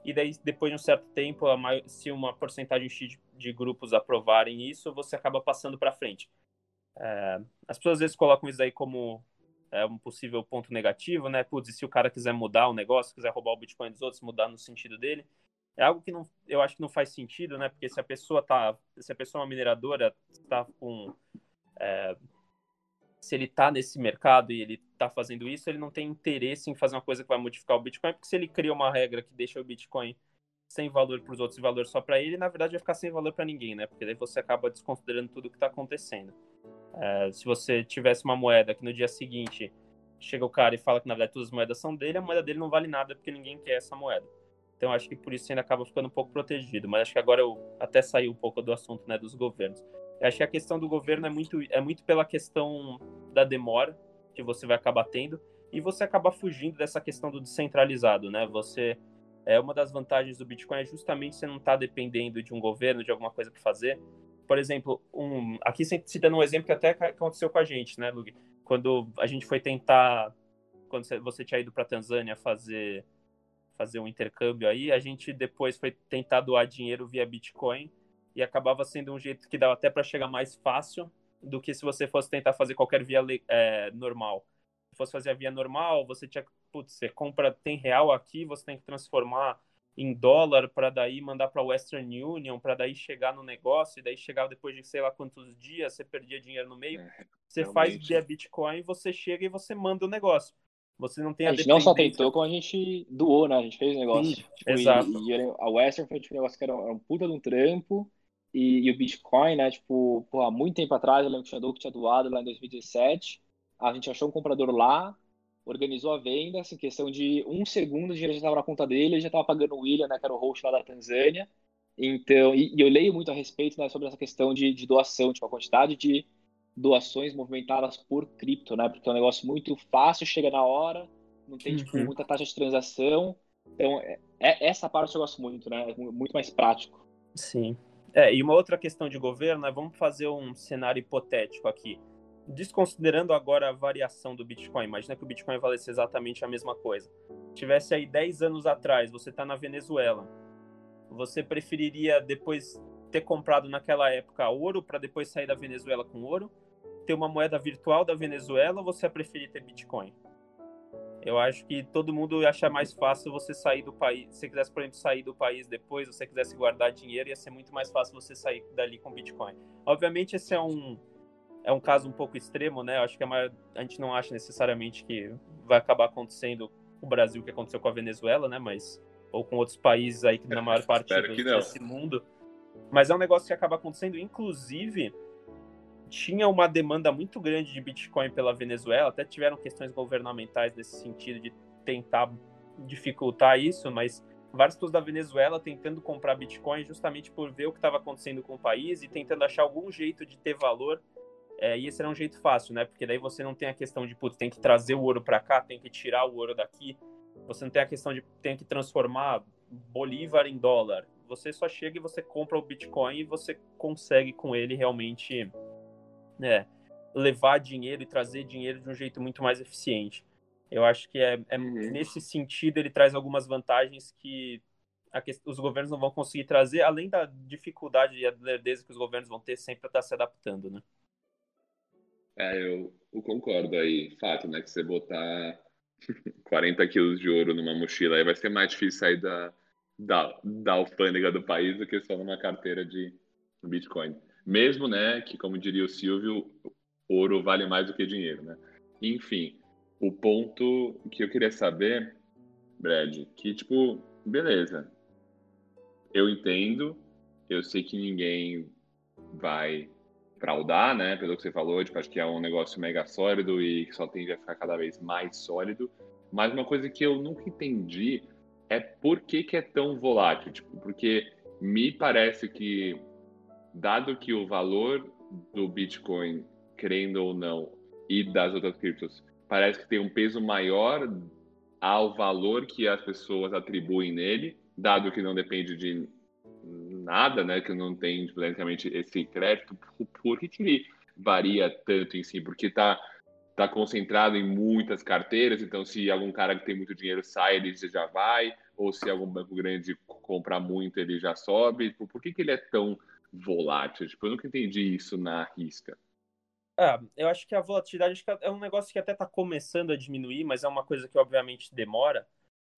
e daí depois de um certo tempo, se uma porcentagem de grupos aprovarem isso, você acaba passando para frente. É, as pessoas às vezes colocam isso aí como é, um possível ponto negativo, né? Putz, e se o cara quiser mudar o negócio, quiser roubar o Bitcoin dos outros, mudar no sentido dele, é algo que não, eu acho que não faz sentido, né? Porque se a pessoa tá, se a pessoa é uma mineradora, está com é, se ele está nesse mercado e ele está fazendo isso, ele não tem interesse em fazer uma coisa que vai modificar o Bitcoin, porque se ele cria uma regra que deixa o Bitcoin sem valor para os outros e valor só para ele, na verdade vai ficar sem valor para ninguém, né? Porque daí você acaba desconsiderando tudo o que está acontecendo. É, se você tivesse uma moeda que no dia seguinte chega o cara e fala que na verdade todas as moedas são dele, a moeda dele não vale nada porque ninguém quer essa moeda. Então acho que por isso ainda acaba ficando um pouco protegido. Mas acho que agora eu até saí um pouco do assunto né, dos governos. Eu acho que a questão do governo é muito, é muito pela questão da demora que você vai acabar tendo e você acaba fugindo dessa questão do descentralizado, né? Você é uma das vantagens do Bitcoin é justamente você não estar tá dependendo de um governo, de alguma coisa para fazer. Por exemplo, um, aqui citando um exemplo que até aconteceu com a gente, né, Lug? Quando a gente foi tentar, quando você tinha ido para Tanzânia fazer fazer um intercâmbio aí, a gente depois foi tentar doar dinheiro via Bitcoin e acabava sendo um jeito que dava até para chegar mais fácil do que se você fosse tentar fazer qualquer via é, normal. Se fosse fazer a via normal, você tinha putz, você compra, tem real aqui, você tem que transformar em dólar para daí mandar para Western Union, para daí chegar no negócio, e daí chegar depois de sei lá quantos dias, você perdia dinheiro no meio. É, você realmente. faz via Bitcoin, você chega e você manda o negócio. Você não tem a, a gente não só tentou, como a gente doou, né? A gente fez o negócio. Sim, tipo, exato. E, e, a Western foi tipo, um negócio que era um, era um puta de um trampo, e, e, o Bitcoin, né, tipo, pô, há muito tempo atrás, eu lembro que tinha que tinha doado lá em 2017, a gente achou um comprador lá, organizou a venda, assim, questão de um segundo, o dinheiro já estava na conta dele, ele já estava pagando o William, né, que era o host lá da Tanzânia, então, e, e eu leio muito a respeito, né, sobre essa questão de, de doação, tipo, a quantidade de doações movimentadas por cripto, né, porque é um negócio muito fácil, chega na hora, não tem, tipo, uhum. muita taxa de transação, então, é, é, essa parte eu gosto muito, né, é muito mais prático. Sim, é, e uma outra questão de governo é, vamos fazer um cenário hipotético aqui. Desconsiderando agora a variação do Bitcoin, imagina que o Bitcoin valesse exatamente a mesma coisa. Tivesse aí 10 anos atrás, você está na Venezuela, você preferiria depois ter comprado naquela época ouro para depois sair da Venezuela com ouro? Ter uma moeda virtual da Venezuela ou você preferir ter Bitcoin? Eu acho que todo mundo ia achar mais fácil você sair do país. Se você quisesse, por exemplo, sair do país depois, se você quisesse guardar dinheiro, ia ser muito mais fácil você sair dali com Bitcoin. Obviamente, esse é um, é um caso um pouco extremo, né? Eu acho que a, maior, a gente não acha necessariamente que vai acabar acontecendo com o Brasil, que aconteceu com a Venezuela, né? Mas, ou com outros países aí que na maior parte do, desse mundo. Mas é um negócio que acaba acontecendo, inclusive tinha uma demanda muito grande de Bitcoin pela Venezuela, até tiveram questões governamentais nesse sentido de tentar dificultar isso, mas várias pessoas da Venezuela tentando comprar Bitcoin justamente por ver o que estava acontecendo com o país e tentando achar algum jeito de ter valor. É, e esse era um jeito fácil, né? Porque daí você não tem a questão de, putz, tem que trazer o ouro para cá, tem que tirar o ouro daqui. Você não tem a questão de tem que transformar Bolívar em dólar. Você só chega e você compra o Bitcoin e você consegue com ele realmente é, levar dinheiro e trazer dinheiro de um jeito muito mais eficiente. Eu acho que é, é Uhum. nesse sentido ele traz algumas vantagens que a que- os governos não vão conseguir trazer, além da dificuldade e a lerdeza que os governos vão ter sempre para estar se adaptando, né? É, eu, eu concordo aí. Fato, né? Que você botar *laughs* 40 quilos de ouro numa mochila aí vai ser mais difícil sair da, da, da alfândega do país do que só numa carteira de Bitcoin. Mesmo, né, que como diria o Silvio, ouro vale mais do que dinheiro, né? Enfim, o ponto que eu queria saber, Brad, que tipo, beleza. Eu entendo, eu sei que ninguém vai fraudar, né? Pelo que você falou, tipo, acho que é um negócio mega sólido e que só tende a ficar cada vez mais sólido. Mas uma coisa que eu nunca entendi é por que, que é tão volátil. Tipo, porque me parece que, dado que o valor do Bitcoin, querendo ou não, e das outras criptos, parece que tem um peso maior ao valor que as pessoas atribuem nele, dado que não depende de nada, né, que não tem basicamente esse crédito, por, que, que ele varia tanto em si? Porque está tá concentrado em muitas carteiras, então se algum cara que tem muito dinheiro sai, ele já vai, ou se algum banco grande comprar muito, ele já sobe. Por que, que ele é tão volátil? Tipo, eu nunca entendi isso na risca. Ah, eu acho que a volatilidade é um negócio que até está começando a diminuir, mas é uma coisa que obviamente demora,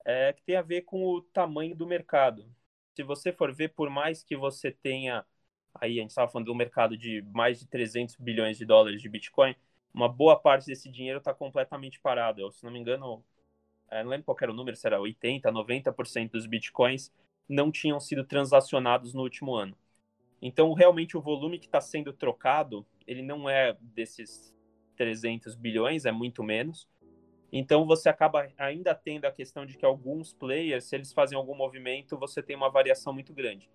é, que tem a ver com o tamanho do mercado. Se você for ver, por mais que você tenha, aí a gente estava falando do mercado de mais de 300 bilhões de dólares de Bitcoin, uma boa parte desse dinheiro está completamente parado. Eu, se não me engano, é, não lembro qual era o número, se era 80%, 90% dos Bitcoins não tinham sido transacionados no último ano. Então, realmente, o volume que está sendo trocado, ele não é desses 300 bilhões, é muito menos. Então, você acaba ainda tendo a questão de que alguns players, se eles fazem algum movimento, você tem uma variação muito grande.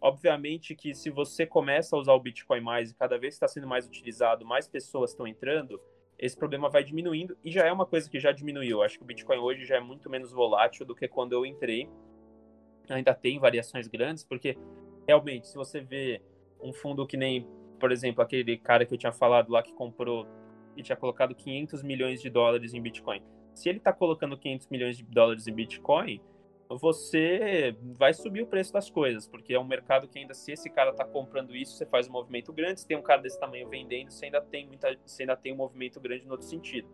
Obviamente que se você começa a usar o Bitcoin mais e cada vez está sendo mais utilizado, mais pessoas estão entrando, esse problema vai diminuindo e já é uma coisa que já diminuiu. Acho que o Bitcoin hoje já é muito menos volátil do que quando eu entrei. Ainda tem variações grandes, porque realmente, se você vê um fundo que nem, por exemplo, aquele cara que eu tinha falado lá que comprou e tinha colocado 500 milhões de dólares em Bitcoin. Se ele está colocando 500 milhões de dólares em Bitcoin, você vai subir o preço das coisas, porque é um mercado que ainda, se esse cara está comprando isso, você faz um movimento grande, se tem um cara desse tamanho vendendo, você ainda tem, muita, você ainda tem um movimento grande no outro sentido.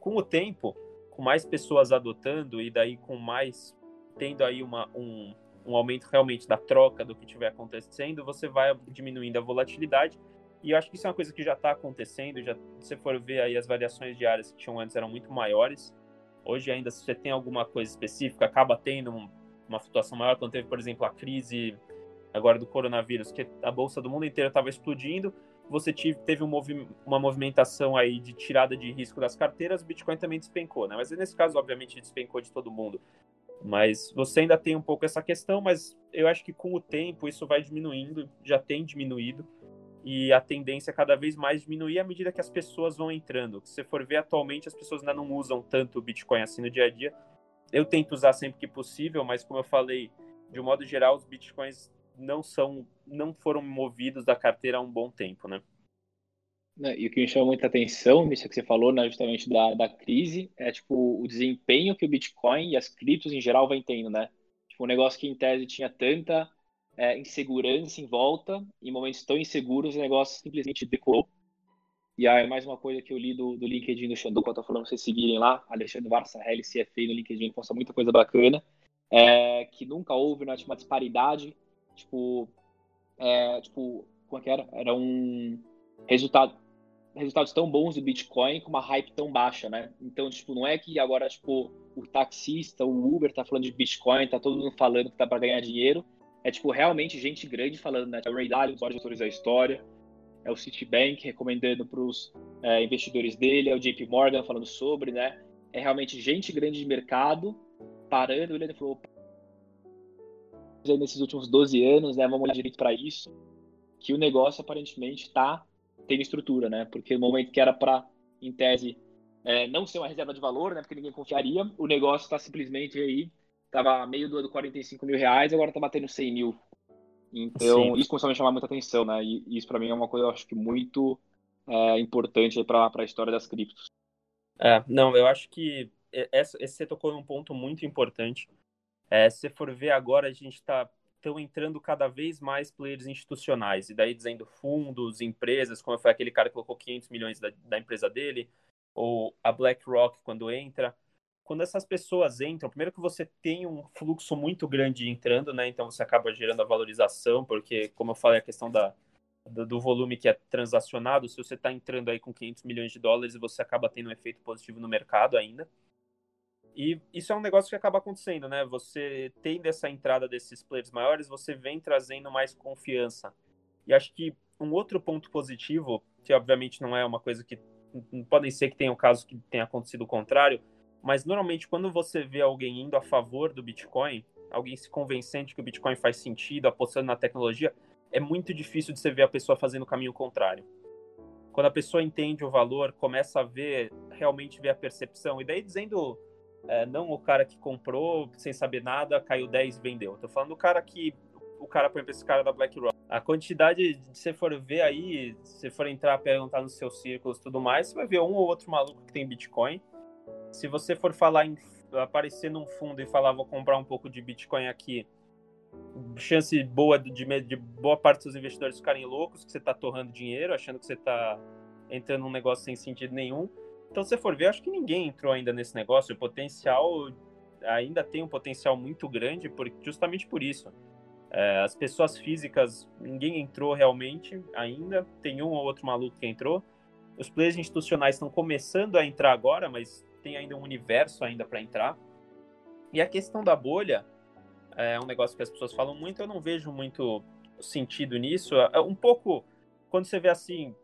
Com o tempo, com mais pessoas adotando e daí com mais, tendo aí uma, um, um aumento realmente da troca do que estiver acontecendo, você vai diminuindo a volatilidade e eu acho que isso é uma coisa que já está acontecendo. Já, se você for ver aí as variações diárias que tinham antes eram muito maiores. Hoje ainda, se você tem alguma coisa específica, acaba tendo um, uma flutuação maior. Quando teve, por exemplo, a crise agora do coronavírus, que a bolsa do mundo inteiro estava explodindo, você tive, teve um movi uma movimentação aí de tirada de risco das carteiras, o Bitcoin também despencou, né? Mas nesse caso, obviamente, despencou de todo mundo. Mas você ainda tem um pouco essa questão, mas eu acho que com o tempo isso vai diminuindo, já tem diminuído e a tendência é cada vez mais diminuir à medida que as pessoas vão entrando. Se você for ver atualmente, as pessoas ainda não usam tanto o Bitcoin assim no dia a dia. Eu tento usar sempre que possível, mas como eu falei, de um modo geral, os Bitcoins não são, não foram movidos da carteira há um bom tempo, né? E o que me chama muita atenção nisso que você falou, né, justamente da, da crise, é tipo o desempenho que o Bitcoin e as criptos em geral vem tendo, né? Tipo, um negócio que em tese tinha tanta é, insegurança em volta, em momentos tão inseguros, o negócio simplesmente decolou. E aí, mais uma coisa que eu li do, do LinkedIn do Xandu, que eu tô falando vocês seguirem lá, Alexandre Varsarelli, CFA no LinkedIn, posta muita coisa bacana, é, que nunca houve né, tipo, uma disparidade, tipo, é, tipo, como é que era? Era um resultado, resultados tão bons do Bitcoin com uma hype tão baixa, né? Então, tipo, não é que agora, tipo, o taxista, o Uber tá falando de Bitcoin, tá todo mundo falando que tá para ganhar dinheiro, é tipo realmente gente grande falando, né? É o Ray Dalio, os maiores gestores da história, é o Citibank recomendando para os é, investidores dele, é o JP Morgan falando sobre, né? É realmente gente grande de mercado parando, olhando e falou, nesses últimos 12 anos, né? Vamos olhar direito para isso, que o negócio aparentemente está tendo estrutura, né? Porque no momento que era para, em tese, é, não ser uma reserva de valor, né? Porque ninguém confiaria, o negócio está simplesmente aí Tava meio do ano 45 mil reais, agora tá batendo 100 mil. Então, Sim. isso começou a me chamar muita atenção, né? E isso para mim é uma coisa, eu acho que muito é, importante para a história das criptos. É, não, eu acho que esse, você tocou num ponto muito importante. É, se for ver agora, a gente está estão entrando cada vez mais players institucionais, e daí dizendo fundos, empresas, como foi aquele cara que colocou 500 milhões da, da empresa dele, ou a BlackRock quando entra. Quando essas pessoas entram, primeiro que você tem um fluxo muito grande entrando, né? Então você acaba gerando a valorização, porque, como eu falei, a questão da, do, volume que é transacionado, se você está entrando aí com 500 milhões de dólares, você acaba tendo um efeito positivo no mercado ainda. E isso é um negócio que acaba acontecendo, né? Você tendo essa entrada desses players maiores, você vem trazendo mais confiança. E acho que um outro ponto positivo, que obviamente não é uma coisa que podem ser que tenha um caso que tenha acontecido o contrário, mas normalmente quando você vê alguém indo a favor do Bitcoin, alguém se convencendo de que o Bitcoin faz sentido, apostando na tecnologia, é muito difícil de você ver a pessoa fazendo o caminho contrário. Quando a pessoa entende o valor, começa a ver, realmente ver a percepção, e daí dizendo é, não o cara que comprou sem saber nada, caiu 10 e vendeu. tô falando do cara que. O cara, por exemplo, esse cara da BlackRock. A quantidade, de você for ver aí, se for entrar, perguntar nos seus círculos e tudo mais, você vai ver um ou outro maluco que tem Bitcoin. Se você for falar em aparecer num fundo e falar, vou comprar um pouco de Bitcoin aqui, chance boa de, de boa parte dos investidores ficarem loucos, que você está torrando dinheiro, achando que você está entrando num negócio sem sentido nenhum. Então, se você for ver, acho que ninguém entrou ainda nesse negócio. O potencial ainda tem um potencial muito grande, por, justamente por isso. É, as pessoas físicas, ninguém entrou realmente ainda. Tem um ou outro maluco que entrou. Os players institucionais estão começando a entrar agora, mas tem ainda um universo ainda para entrar. E a questão da bolha é um negócio que as pessoas falam muito. Eu não vejo muito sentido nisso. É um pouco quando você vê assim,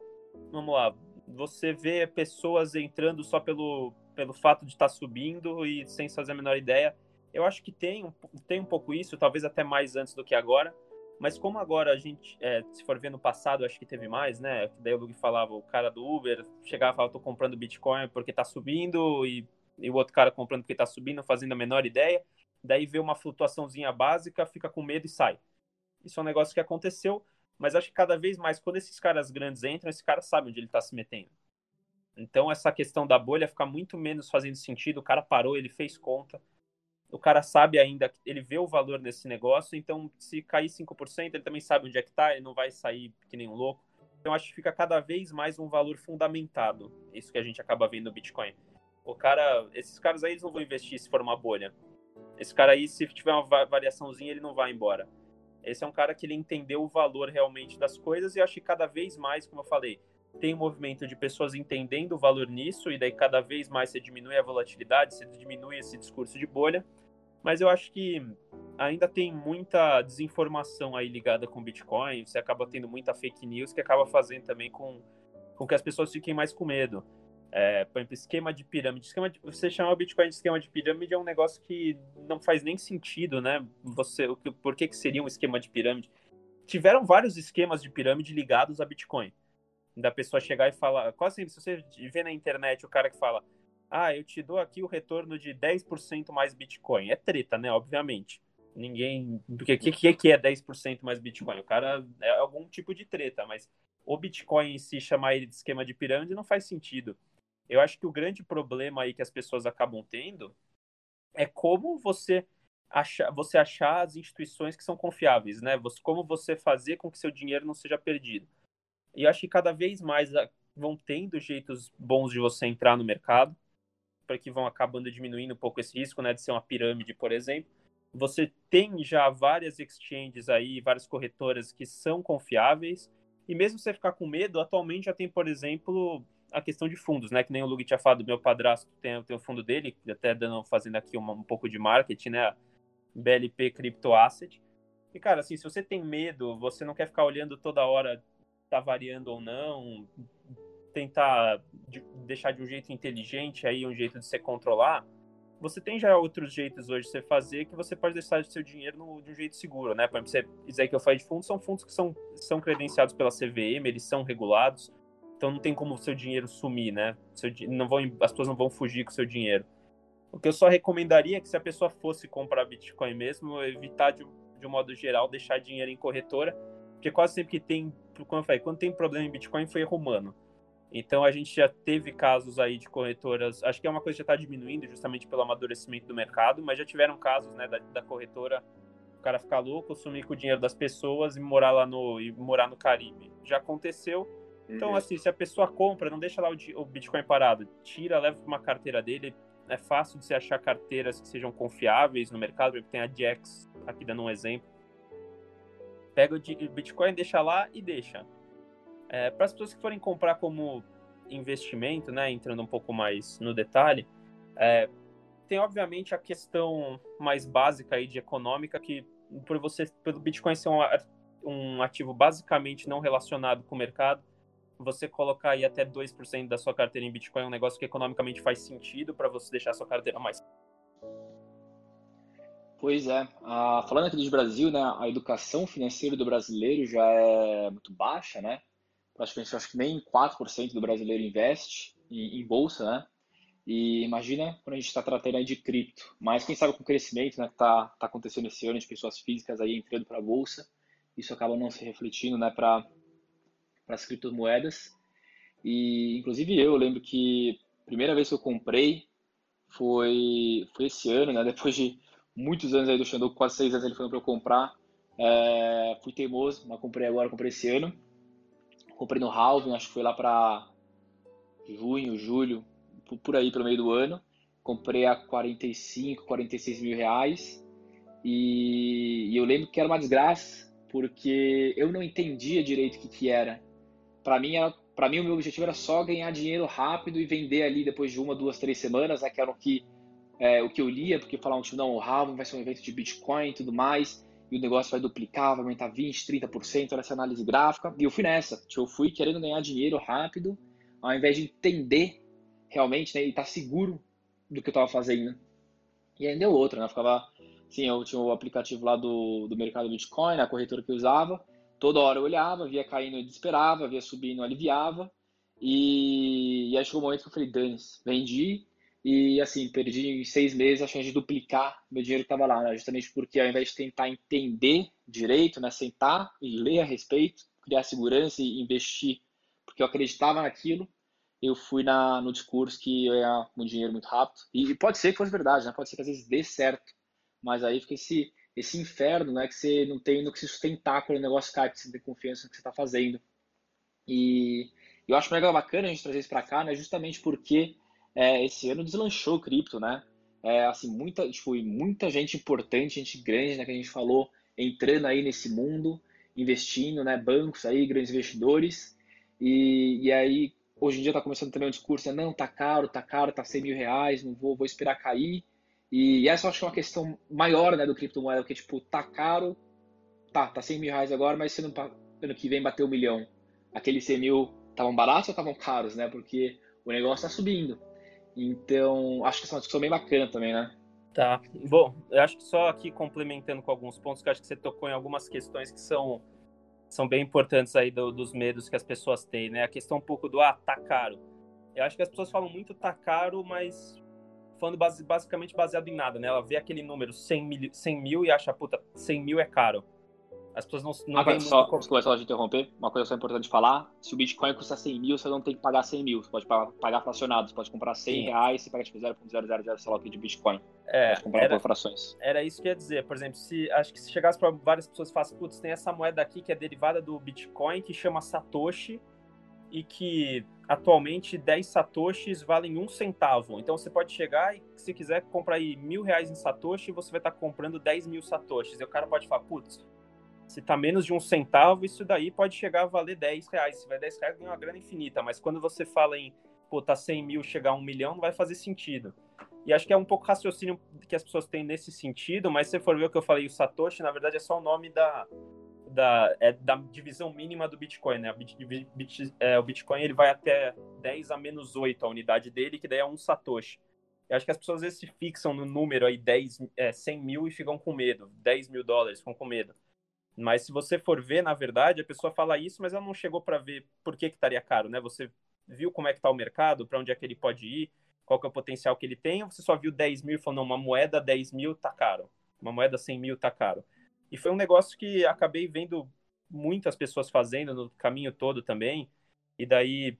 vamos lá, você vê pessoas entrando só pelo, pelo fato de estar tá subindo e sem fazer a menor ideia. Eu acho que tem, tem um pouco isso, talvez até mais antes do que agora. Mas como agora a gente, é, se for ver no passado, acho que teve mais, né? Daí o Lug falava, o cara do Uber chegava e falava, tô comprando Bitcoin porque tá subindo, e, e o outro cara comprando porque tá subindo, fazendo a menor ideia. Daí vê uma flutuaçãozinha básica, fica com medo e sai. Isso é um negócio que aconteceu. Mas acho que cada vez mais, quando esses caras grandes entram, esse cara sabe onde ele está se metendo. Então, essa questão da bolha fica muito menos fazendo sentido. O cara parou, ele fez conta. O cara sabe ainda, ele vê o valor nesse negócio. Então, se cair 5%, ele também sabe onde é que está, ele não vai sair que nem um louco. Então, acho que fica cada vez mais um valor fundamentado. Isso que a gente acaba vendo no Bitcoin. O cara, esses caras aí, eles não vão investir se for uma bolha. Esse cara aí, se tiver uma variaçãozinha, ele não vai embora. Esse é um cara que ele entendeu o valor realmente das coisas e acho que cada vez mais, como eu falei, tem um movimento de pessoas entendendo o valor nisso e daí cada vez mais você diminui a volatilidade, você diminui esse discurso de bolha. Mas eu acho que ainda tem muita desinformação aí ligada com Bitcoin, você acaba tendo muita fake news que acaba fazendo também com, com que as pessoas fiquem mais com medo. É, por exemplo, esquema de pirâmide. Esquema de, você chamar o Bitcoin de esquema de pirâmide é um negócio que não faz nem sentido, né? Você, o por que, que seria um esquema de pirâmide? Tiveram vários esquemas de pirâmide ligados a Bitcoin. Da pessoa chegar e falar. Quase sempre, se você vê na internet o cara que fala: Ah, eu te dou aqui o retorno de 10% mais Bitcoin. É treta, né? Obviamente. Ninguém. Porque o que, que é 10% mais Bitcoin? O cara é algum tipo de treta, mas o Bitcoin em si chamar ele de esquema de pirâmide não faz sentido. Eu acho que o grande problema aí que as pessoas acabam tendo é como você achar, você achar as instituições que são confiáveis, né? Você, como você fazer com que seu dinheiro não seja perdido. E eu acho que cada vez mais ah, vão tendo jeitos bons de você entrar no mercado, para que vão acabando diminuindo um pouco esse risco, né, de ser uma pirâmide, por exemplo. Você tem já várias exchanges aí, várias corretoras que são confiáveis, e mesmo você ficar com medo, atualmente já tem, por exemplo, a questão de fundos, né? Que nem o Lug tinha falado, meu padrasto tem, tem o fundo dele, até dando, fazendo aqui uma, um pouco de marketing, né? BLP Crypto Asset. E, cara, assim, se você tem medo, você não quer ficar olhando toda hora tá variando ou não, tentar de, deixar de um jeito inteligente aí, um jeito de se controlar, você tem já outros jeitos hoje de você fazer que você pode deixar seu dinheiro no, de um jeito seguro, né? Por exemplo, você dizer que eu falei de fundos, são fundos que são, são credenciados pela CVM, eles são regulados, então não tem como o seu dinheiro sumir, né? Seu, não vão, as pessoas não vão fugir com o seu dinheiro. O que eu só recomendaria é que se a pessoa fosse comprar Bitcoin mesmo, evitar de, de um modo geral deixar dinheiro em corretora, porque quase sempre que tem, como eu falei, quando tem problema em Bitcoin foi erro humano. Então a gente já teve casos aí de corretoras, acho que é uma coisa que já está diminuindo justamente pelo amadurecimento do mercado, mas já tiveram casos né, da, da corretora o cara ficar louco, sumir com o dinheiro das pessoas e morar lá no e morar no Caribe. Já aconteceu. Então, uhum. assim, se a pessoa compra, não deixa lá o, Bitcoin parado. Tira, leva para uma carteira dele. É fácil de você achar carteiras que sejam confiáveis no mercado, porque tem a Jax, aqui dando um exemplo. Pega o Bitcoin, deixa lá e deixa. É, para as pessoas que forem comprar como investimento, né, entrando um pouco mais no detalhe, é, tem obviamente a questão mais básica aí de econômica que por você pelo Bitcoin ser um, um ativo basicamente não relacionado com o mercado, você colocar aí até 2% da sua carteira em Bitcoin é um negócio que economicamente faz sentido para você deixar a sua carteira mais. Pois é. Ah, falando aqui de Brasil, né, a educação financeira do brasileiro já é muito baixa, né? Praticamente acho que nem 4% do brasileiro investe em, em bolsa, né? E imagina quando a gente está tratando aí de cripto, mas quem sabe com o crescimento né, que está tá acontecendo esse ano de pessoas físicas aí entrando para a bolsa, isso acaba não se refletindo né, para as criptomoedas. E inclusive eu lembro que a primeira vez que eu comprei foi, foi esse ano, né, *laughs* depois de muitos anos aí do Xandão, quase seis anos ele falando para eu comprar. É, fui teimoso, mas comprei agora, comprei esse ano. Comprei no halving, acho que foi lá para junho, julho, por aí pelo meio do ano. Comprei a 45, 46 mil reais. E, e eu lembro que era uma desgraça, porque eu não entendia direito o que, que era. Para mim, para mim, o meu objetivo era só ganhar dinheiro rápido e vender ali depois de uma, duas, três semanas, né, que era o que, é, o que eu lia, porque falavam, tipo, não, o Halving vai ser um evento de Bitcoin e tudo mais, e o negócio vai duplicar, vai aumentar 20, 30%, era essa análise gráfica, e eu fui nessa. Tipo, eu fui querendo ganhar dinheiro rápido, ao invés de entender realmente, né, e estar tá seguro do que eu estava fazendo. E aí deu outra, né? Eu ficava, sim, eu tinha o aplicativo lá do, do mercado Bitcoin, a corretora que eu usava. Toda hora eu olhava, via caindo e desesperava, via subindo aliviava. E, e aí chegou um momento que eu falei, dane vendi. E assim, perdi em seis meses a chance de duplicar meu dinheiro que estava lá, né? Justamente porque ao invés de tentar entender direito, né? Sentar e ler a respeito, criar segurança e investir, porque eu acreditava naquilo, eu fui na, no discurso que eu ia ganhar um dinheiro muito rápido. E pode ser que fosse verdade, né? Pode ser que às vezes dê certo. Mas aí fica esse, esse inferno, né? Que você não tem no que se sustentar quando o negócio cai, que você tem confiança no que você está fazendo. E eu acho mega bacana a gente trazer isso para cá, né? Justamente porque é, esse ano deslanchou o cripto, né? É, assim, muita, tipo, muita gente importante, gente grande, né? Que a gente falou, entrando aí nesse mundo, investindo, né? Bancos aí, grandes investidores. E, e aí, Hoje em dia está começando também o discurso, né? não, tá caro, tá caro, tá 100 mil reais, não vou, vou esperar cair. E essa eu acho que é uma questão maior né, do criptomoeda, porque tipo, tá caro, tá, tá 100 mil reais agora, mas ano, ano que vem bater um milhão, aqueles 100 mil estavam baratos ou estavam caros, né? Porque o negócio está subindo. Então, acho que essa é uma discussão bem bacana também, né? Tá. Bom, eu acho que só aqui complementando com alguns pontos, que eu acho que você tocou em algumas questões que são são bem importantes aí do, dos medos que as pessoas têm, né? A questão um pouco do, ah, tá caro. Eu acho que as pessoas falam muito tá caro, mas falando base, basicamente baseado em nada, né? Ela vê aquele número 100 mil, 100 mil e acha, puta, 100 mil é caro. As pessoas não, não ah, só, muito... Desculpa só de interromper, uma coisa só importante de falar, se o Bitcoin custa 100 mil, você não tem que pagar 100 mil, você pode pagar fracionado, você pode comprar 100 Sim. reais, você paga tipo 0.000, sei lá o que de Bitcoin. É, comprar era, por frações. Era isso que eu ia dizer, por exemplo, se, acho que se chegasse para várias pessoas e falasse, putz, tem essa moeda aqui que é derivada do Bitcoin, que chama Satoshi, e que atualmente 10 satoshis valem um centavo. Então você pode chegar e, se quiser comprar aí mil reais em satoshi, você vai estar comprando 10 mil satoshis. E o cara pode falar, putz, se tá menos de um centavo, isso daí pode chegar a valer 10 reais. Se vai 10 reais, ganha uma grana infinita. Mas quando você fala em, pô, tá 100 mil, chegar a um milhão, não vai fazer sentido. E acho que é um pouco raciocínio que as pessoas têm nesse sentido, mas se for ver o que eu falei, o Satoshi, na verdade, é só o nome da, da, é, da divisão mínima do Bitcoin, né? É, o Bitcoin ele vai até 10 a menos 8 a unidade dele, que daí é um Satoshi. Eu acho que as pessoas às vezes se fixam no número aí 10, é, 100 mil e ficam com medo. 10 mil dólares, ficam com medo. Mas se você for ver, na verdade, a pessoa fala isso, mas ela não chegou para ver por que, que estaria caro, né? Você viu como é que está o mercado, para onde é que ele pode ir, qual que é o potencial que ele tem, ou você só viu 10 mil e falou, não, uma moeda 10 mil tá caro, uma moeda 100 mil tá caro. E foi um negócio que acabei vendo muitas pessoas fazendo no caminho todo também, e daí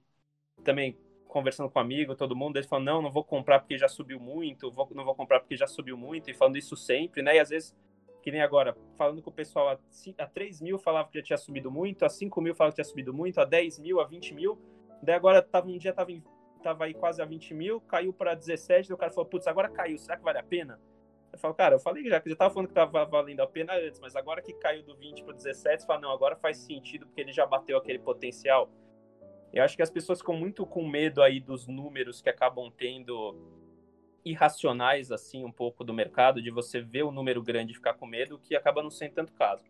também conversando com um amigo, todo mundo, eles falam, não, não vou comprar porque já subiu muito, vou, não vou comprar porque já subiu muito, e falando isso sempre, né? E às vezes, que nem agora, falando com o pessoal, a, a 3 mil falava que já tinha subido muito, a 5 mil falava que tinha subido muito, a 10 mil, a 20 mil, daí agora tava, um dia tava, em, tava aí quase a 20 mil, caiu para 17, daí o cara falou, putz, agora caiu, será que vale a pena? Eu falo, cara, eu falei já que já tava falando que tava valendo a pena antes, mas agora que caiu do 20 para 17, você fala, não, agora faz sentido porque ele já bateu aquele potencial. Eu acho que as pessoas ficam muito com medo aí dos números que acabam tendo irracionais, assim, um pouco do mercado, de você ver o número grande e ficar com medo, que acaba não sendo tanto caso.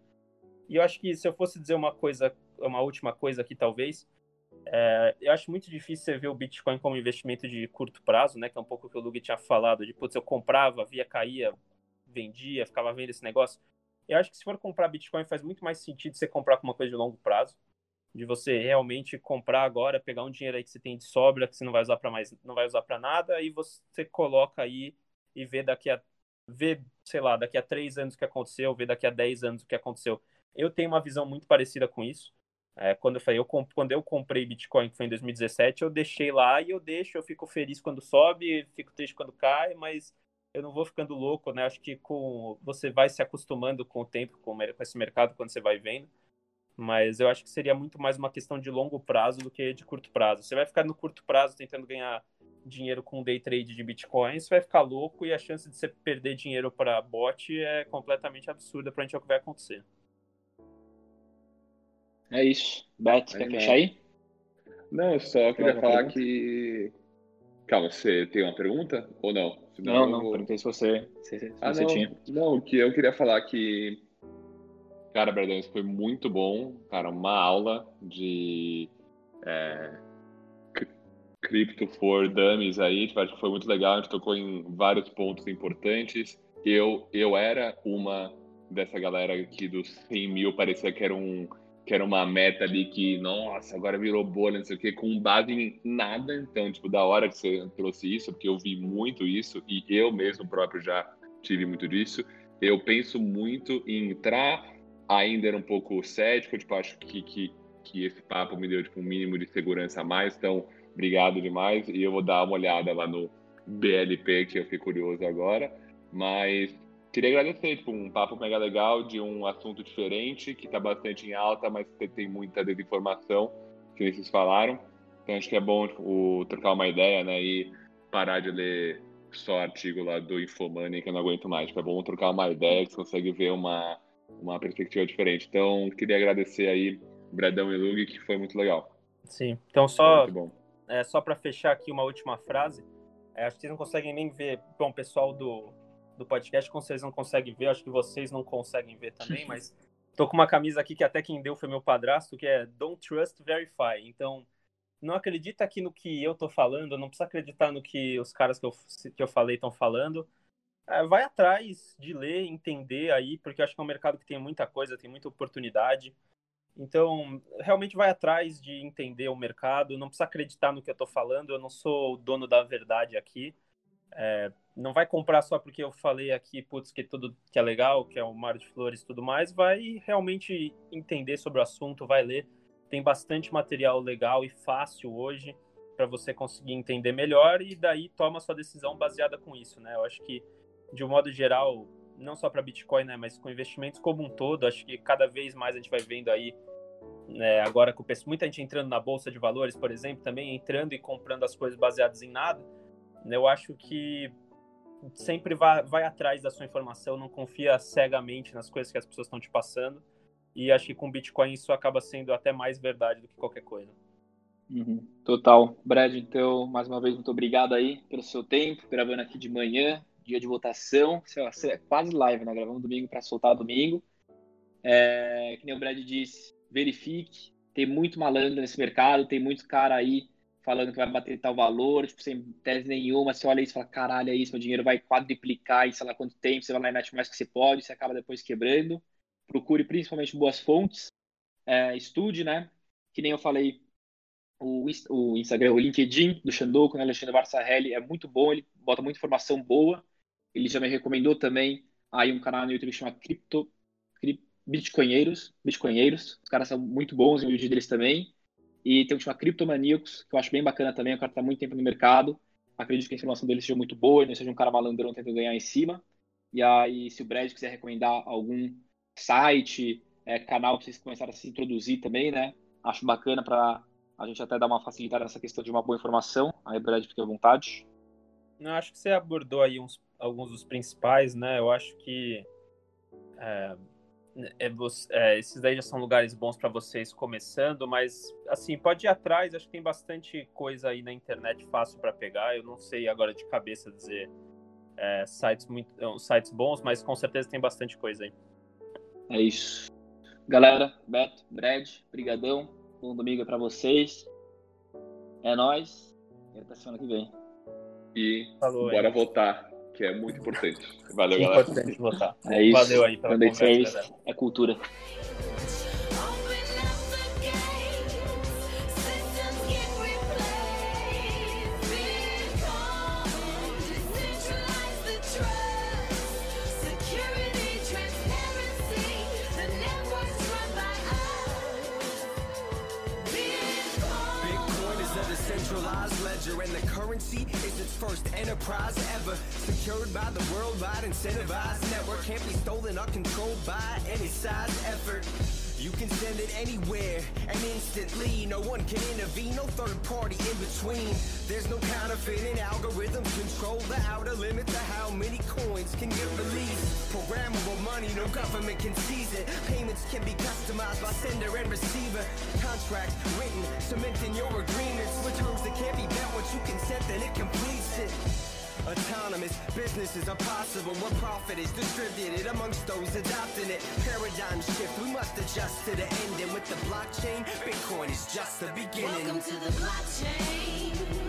E eu acho que se eu fosse dizer uma coisa, uma última coisa aqui, talvez, é, eu acho muito difícil você ver o Bitcoin como investimento de curto prazo, né? Que é um pouco o que o Lug tinha falado, de, putz, eu comprava, via, caía, vendia, ficava vendo esse negócio. Eu acho que se for comprar Bitcoin, faz muito mais sentido você comprar com uma coisa de longo prazo de você realmente comprar agora, pegar um dinheiro aí que você tem de sobra, que você não vai usar para mais, não vai usar para nada, e você coloca aí e vê daqui a vê, sei lá, daqui a três anos o que aconteceu, vê daqui a dez anos o que aconteceu. Eu tenho uma visão muito parecida com isso. É, quando eu falei, eu, quando eu comprei Bitcoin, que foi em 2017, eu deixei lá e eu deixo, eu fico feliz quando sobe, fico triste quando cai, mas eu não vou ficando louco, né? Acho que com você vai se acostumando com o tempo, com, com esse mercado, quando você vai vendo. Mas eu acho que seria muito mais uma questão de longo prazo do que de curto prazo. Você vai ficar no curto prazo tentando ganhar dinheiro com day trade de Bitcoin, você vai ficar louco e a chance de você perder dinheiro para bot é completamente absurda para a gente ver o que vai acontecer. É isso. Beto, quer fechar aí? Não, eu só queria falar pergunta? que. Calma, você tem uma pergunta ou não? Senão não, não, vou... perguntei se você, se, se ah, você não, tinha. Não, que eu queria falar que Cara, Bradão, isso foi muito bom. Cara, uma aula de é, Crypto for Dummies aí. Tipo, acho que foi muito legal. A gente tocou em vários pontos importantes. Eu, eu era uma dessa galera aqui dos 100 mil, parecia que era, um, que era uma meta ali que, nossa, agora virou bolha, não sei o quê, com base em nada. Então, tipo, da hora que você trouxe isso, porque eu vi muito isso e eu mesmo próprio já tive muito disso. Eu penso muito em entrar ainda era um pouco cético, tipo, acho que, que, que esse papo me deu tipo, um mínimo de segurança a mais, então obrigado demais. E eu vou dar uma olhada lá no BLP, que eu fiquei curioso agora. Mas queria agradecer, tipo, um papo mega legal de um assunto diferente, que está bastante em alta, mas tem muita desinformação, que vocês falaram. Então acho que é bom tipo, trocar uma ideia, né? E parar de ler só artigo lá do Infomoney, que eu não aguento mais. Tipo, é bom trocar uma ideia, que você consegue ver uma uma perspectiva diferente. Então, queria agradecer aí Bradão e Lug, que foi muito legal. Sim. Então, só é, só para fechar aqui uma última frase, é, acho que vocês não conseguem nem ver, bom, o pessoal do, do podcast, com vocês não conseguem ver, acho que vocês não conseguem ver também, *laughs* mas tô com uma camisa aqui que até quem deu foi meu padrasto, que é Don't Trust, Verify. Então, não acredita aqui no que eu tô falando, não precisa acreditar no que os caras que eu, que eu falei estão falando é, vai atrás de ler, entender aí, porque eu acho que é um mercado que tem muita coisa, tem muita oportunidade. Então, realmente vai atrás de entender o mercado, não precisa acreditar no que eu estou falando, eu não sou o dono da verdade aqui. É, não vai comprar só porque eu falei aqui, putz, que tudo que é legal, que é o mar de flores e tudo mais, vai realmente entender sobre o assunto, vai ler. Tem bastante material legal e fácil hoje para você conseguir entender melhor e daí toma sua decisão baseada com isso, né? Eu acho que de um modo geral, não só para Bitcoin, né, mas com investimentos como um todo, acho que cada vez mais a gente vai vendo aí, né, agora com muita gente entrando na bolsa de valores, por exemplo, também entrando e comprando as coisas baseadas em nada, né, eu acho que sempre vai, vai atrás da sua informação, não confia cegamente nas coisas que as pessoas estão te passando, e acho que com Bitcoin isso acaba sendo até mais verdade do que qualquer coisa. Uhum, total. Brad, então, mais uma vez, muito obrigado aí pelo seu tempo, gravando aqui de manhã, dia de votação, sei lá, quase live, né? Gravamos domingo para soltar domingo. É, que nem o Brad disse, verifique. Tem muito malandro nesse mercado, tem muito cara aí falando que vai bater tal valor, tipo, sem tese nenhuma. Você olha isso e fala, caralho, é isso, meu dinheiro vai quadriplicar em sei lá quanto tempo, você vai lá e mete mais que você pode, você acaba depois quebrando. Procure principalmente boas fontes, é, estude, né? Que nem eu falei, o, o Instagram, o LinkedIn do Xandoco, né? Alexandre Barçarelli, é muito bom, ele bota muita informação boa. Ele já me recomendou também aí um canal no YouTube que chama Cripto, Bitcoinheiros, Bitcoinheiros. Os caras são muito bons em vídeo deles também. E tem um que chama Cryptomaníacos, que eu acho bem bacana também, o cara tá muito tempo no mercado. Acredito que a informação dele seja muito boa, não seja um cara malandrão tentando ganhar em cima. E aí, se o Brad quiser recomendar algum site, é, canal que vocês começaram a se introduzir também, né? Acho bacana para a gente até dar uma facilitada nessa questão de uma boa informação. Aí, Brad, fique à vontade. Acho que você abordou aí uns, alguns dos principais, né? Eu acho que é, é, é, esses daí já são lugares bons para vocês começando, mas assim, pode ir atrás, acho que tem bastante coisa aí na internet fácil para pegar. Eu não sei agora de cabeça dizer é, sites, muito, sites bons, mas com certeza tem bastante coisa aí. É isso. Galera, Beto, Brad, brigadão. Bom domingo para vocês. É nós. E até semana que vem. E Falou, bora aí. votar, que é muito *laughs* importante. Valeu, galera. Importante votar. É isso. Valeu aí pela conversa, É cultura. First enterprise ever secured by the worldwide incentivized network. Can't be stolen or controlled by any size effort. You can send it anywhere and instantly. No one can intervene, no third party in between. There's no counterfeiting algorithms control the outer limit to how many coins can get released. Programmable money, no government can seize it. Payments can be customized by sender and receiver. Contracts written, cementing your agreements with terms that can't be met once you consent, then it completes it. Autonomous businesses are possible where profit is distributed amongst those adopting it. Paradigm shift, we must adjust to the end. And with the blockchain, Bitcoin is just the beginning. Welcome to the blockchain.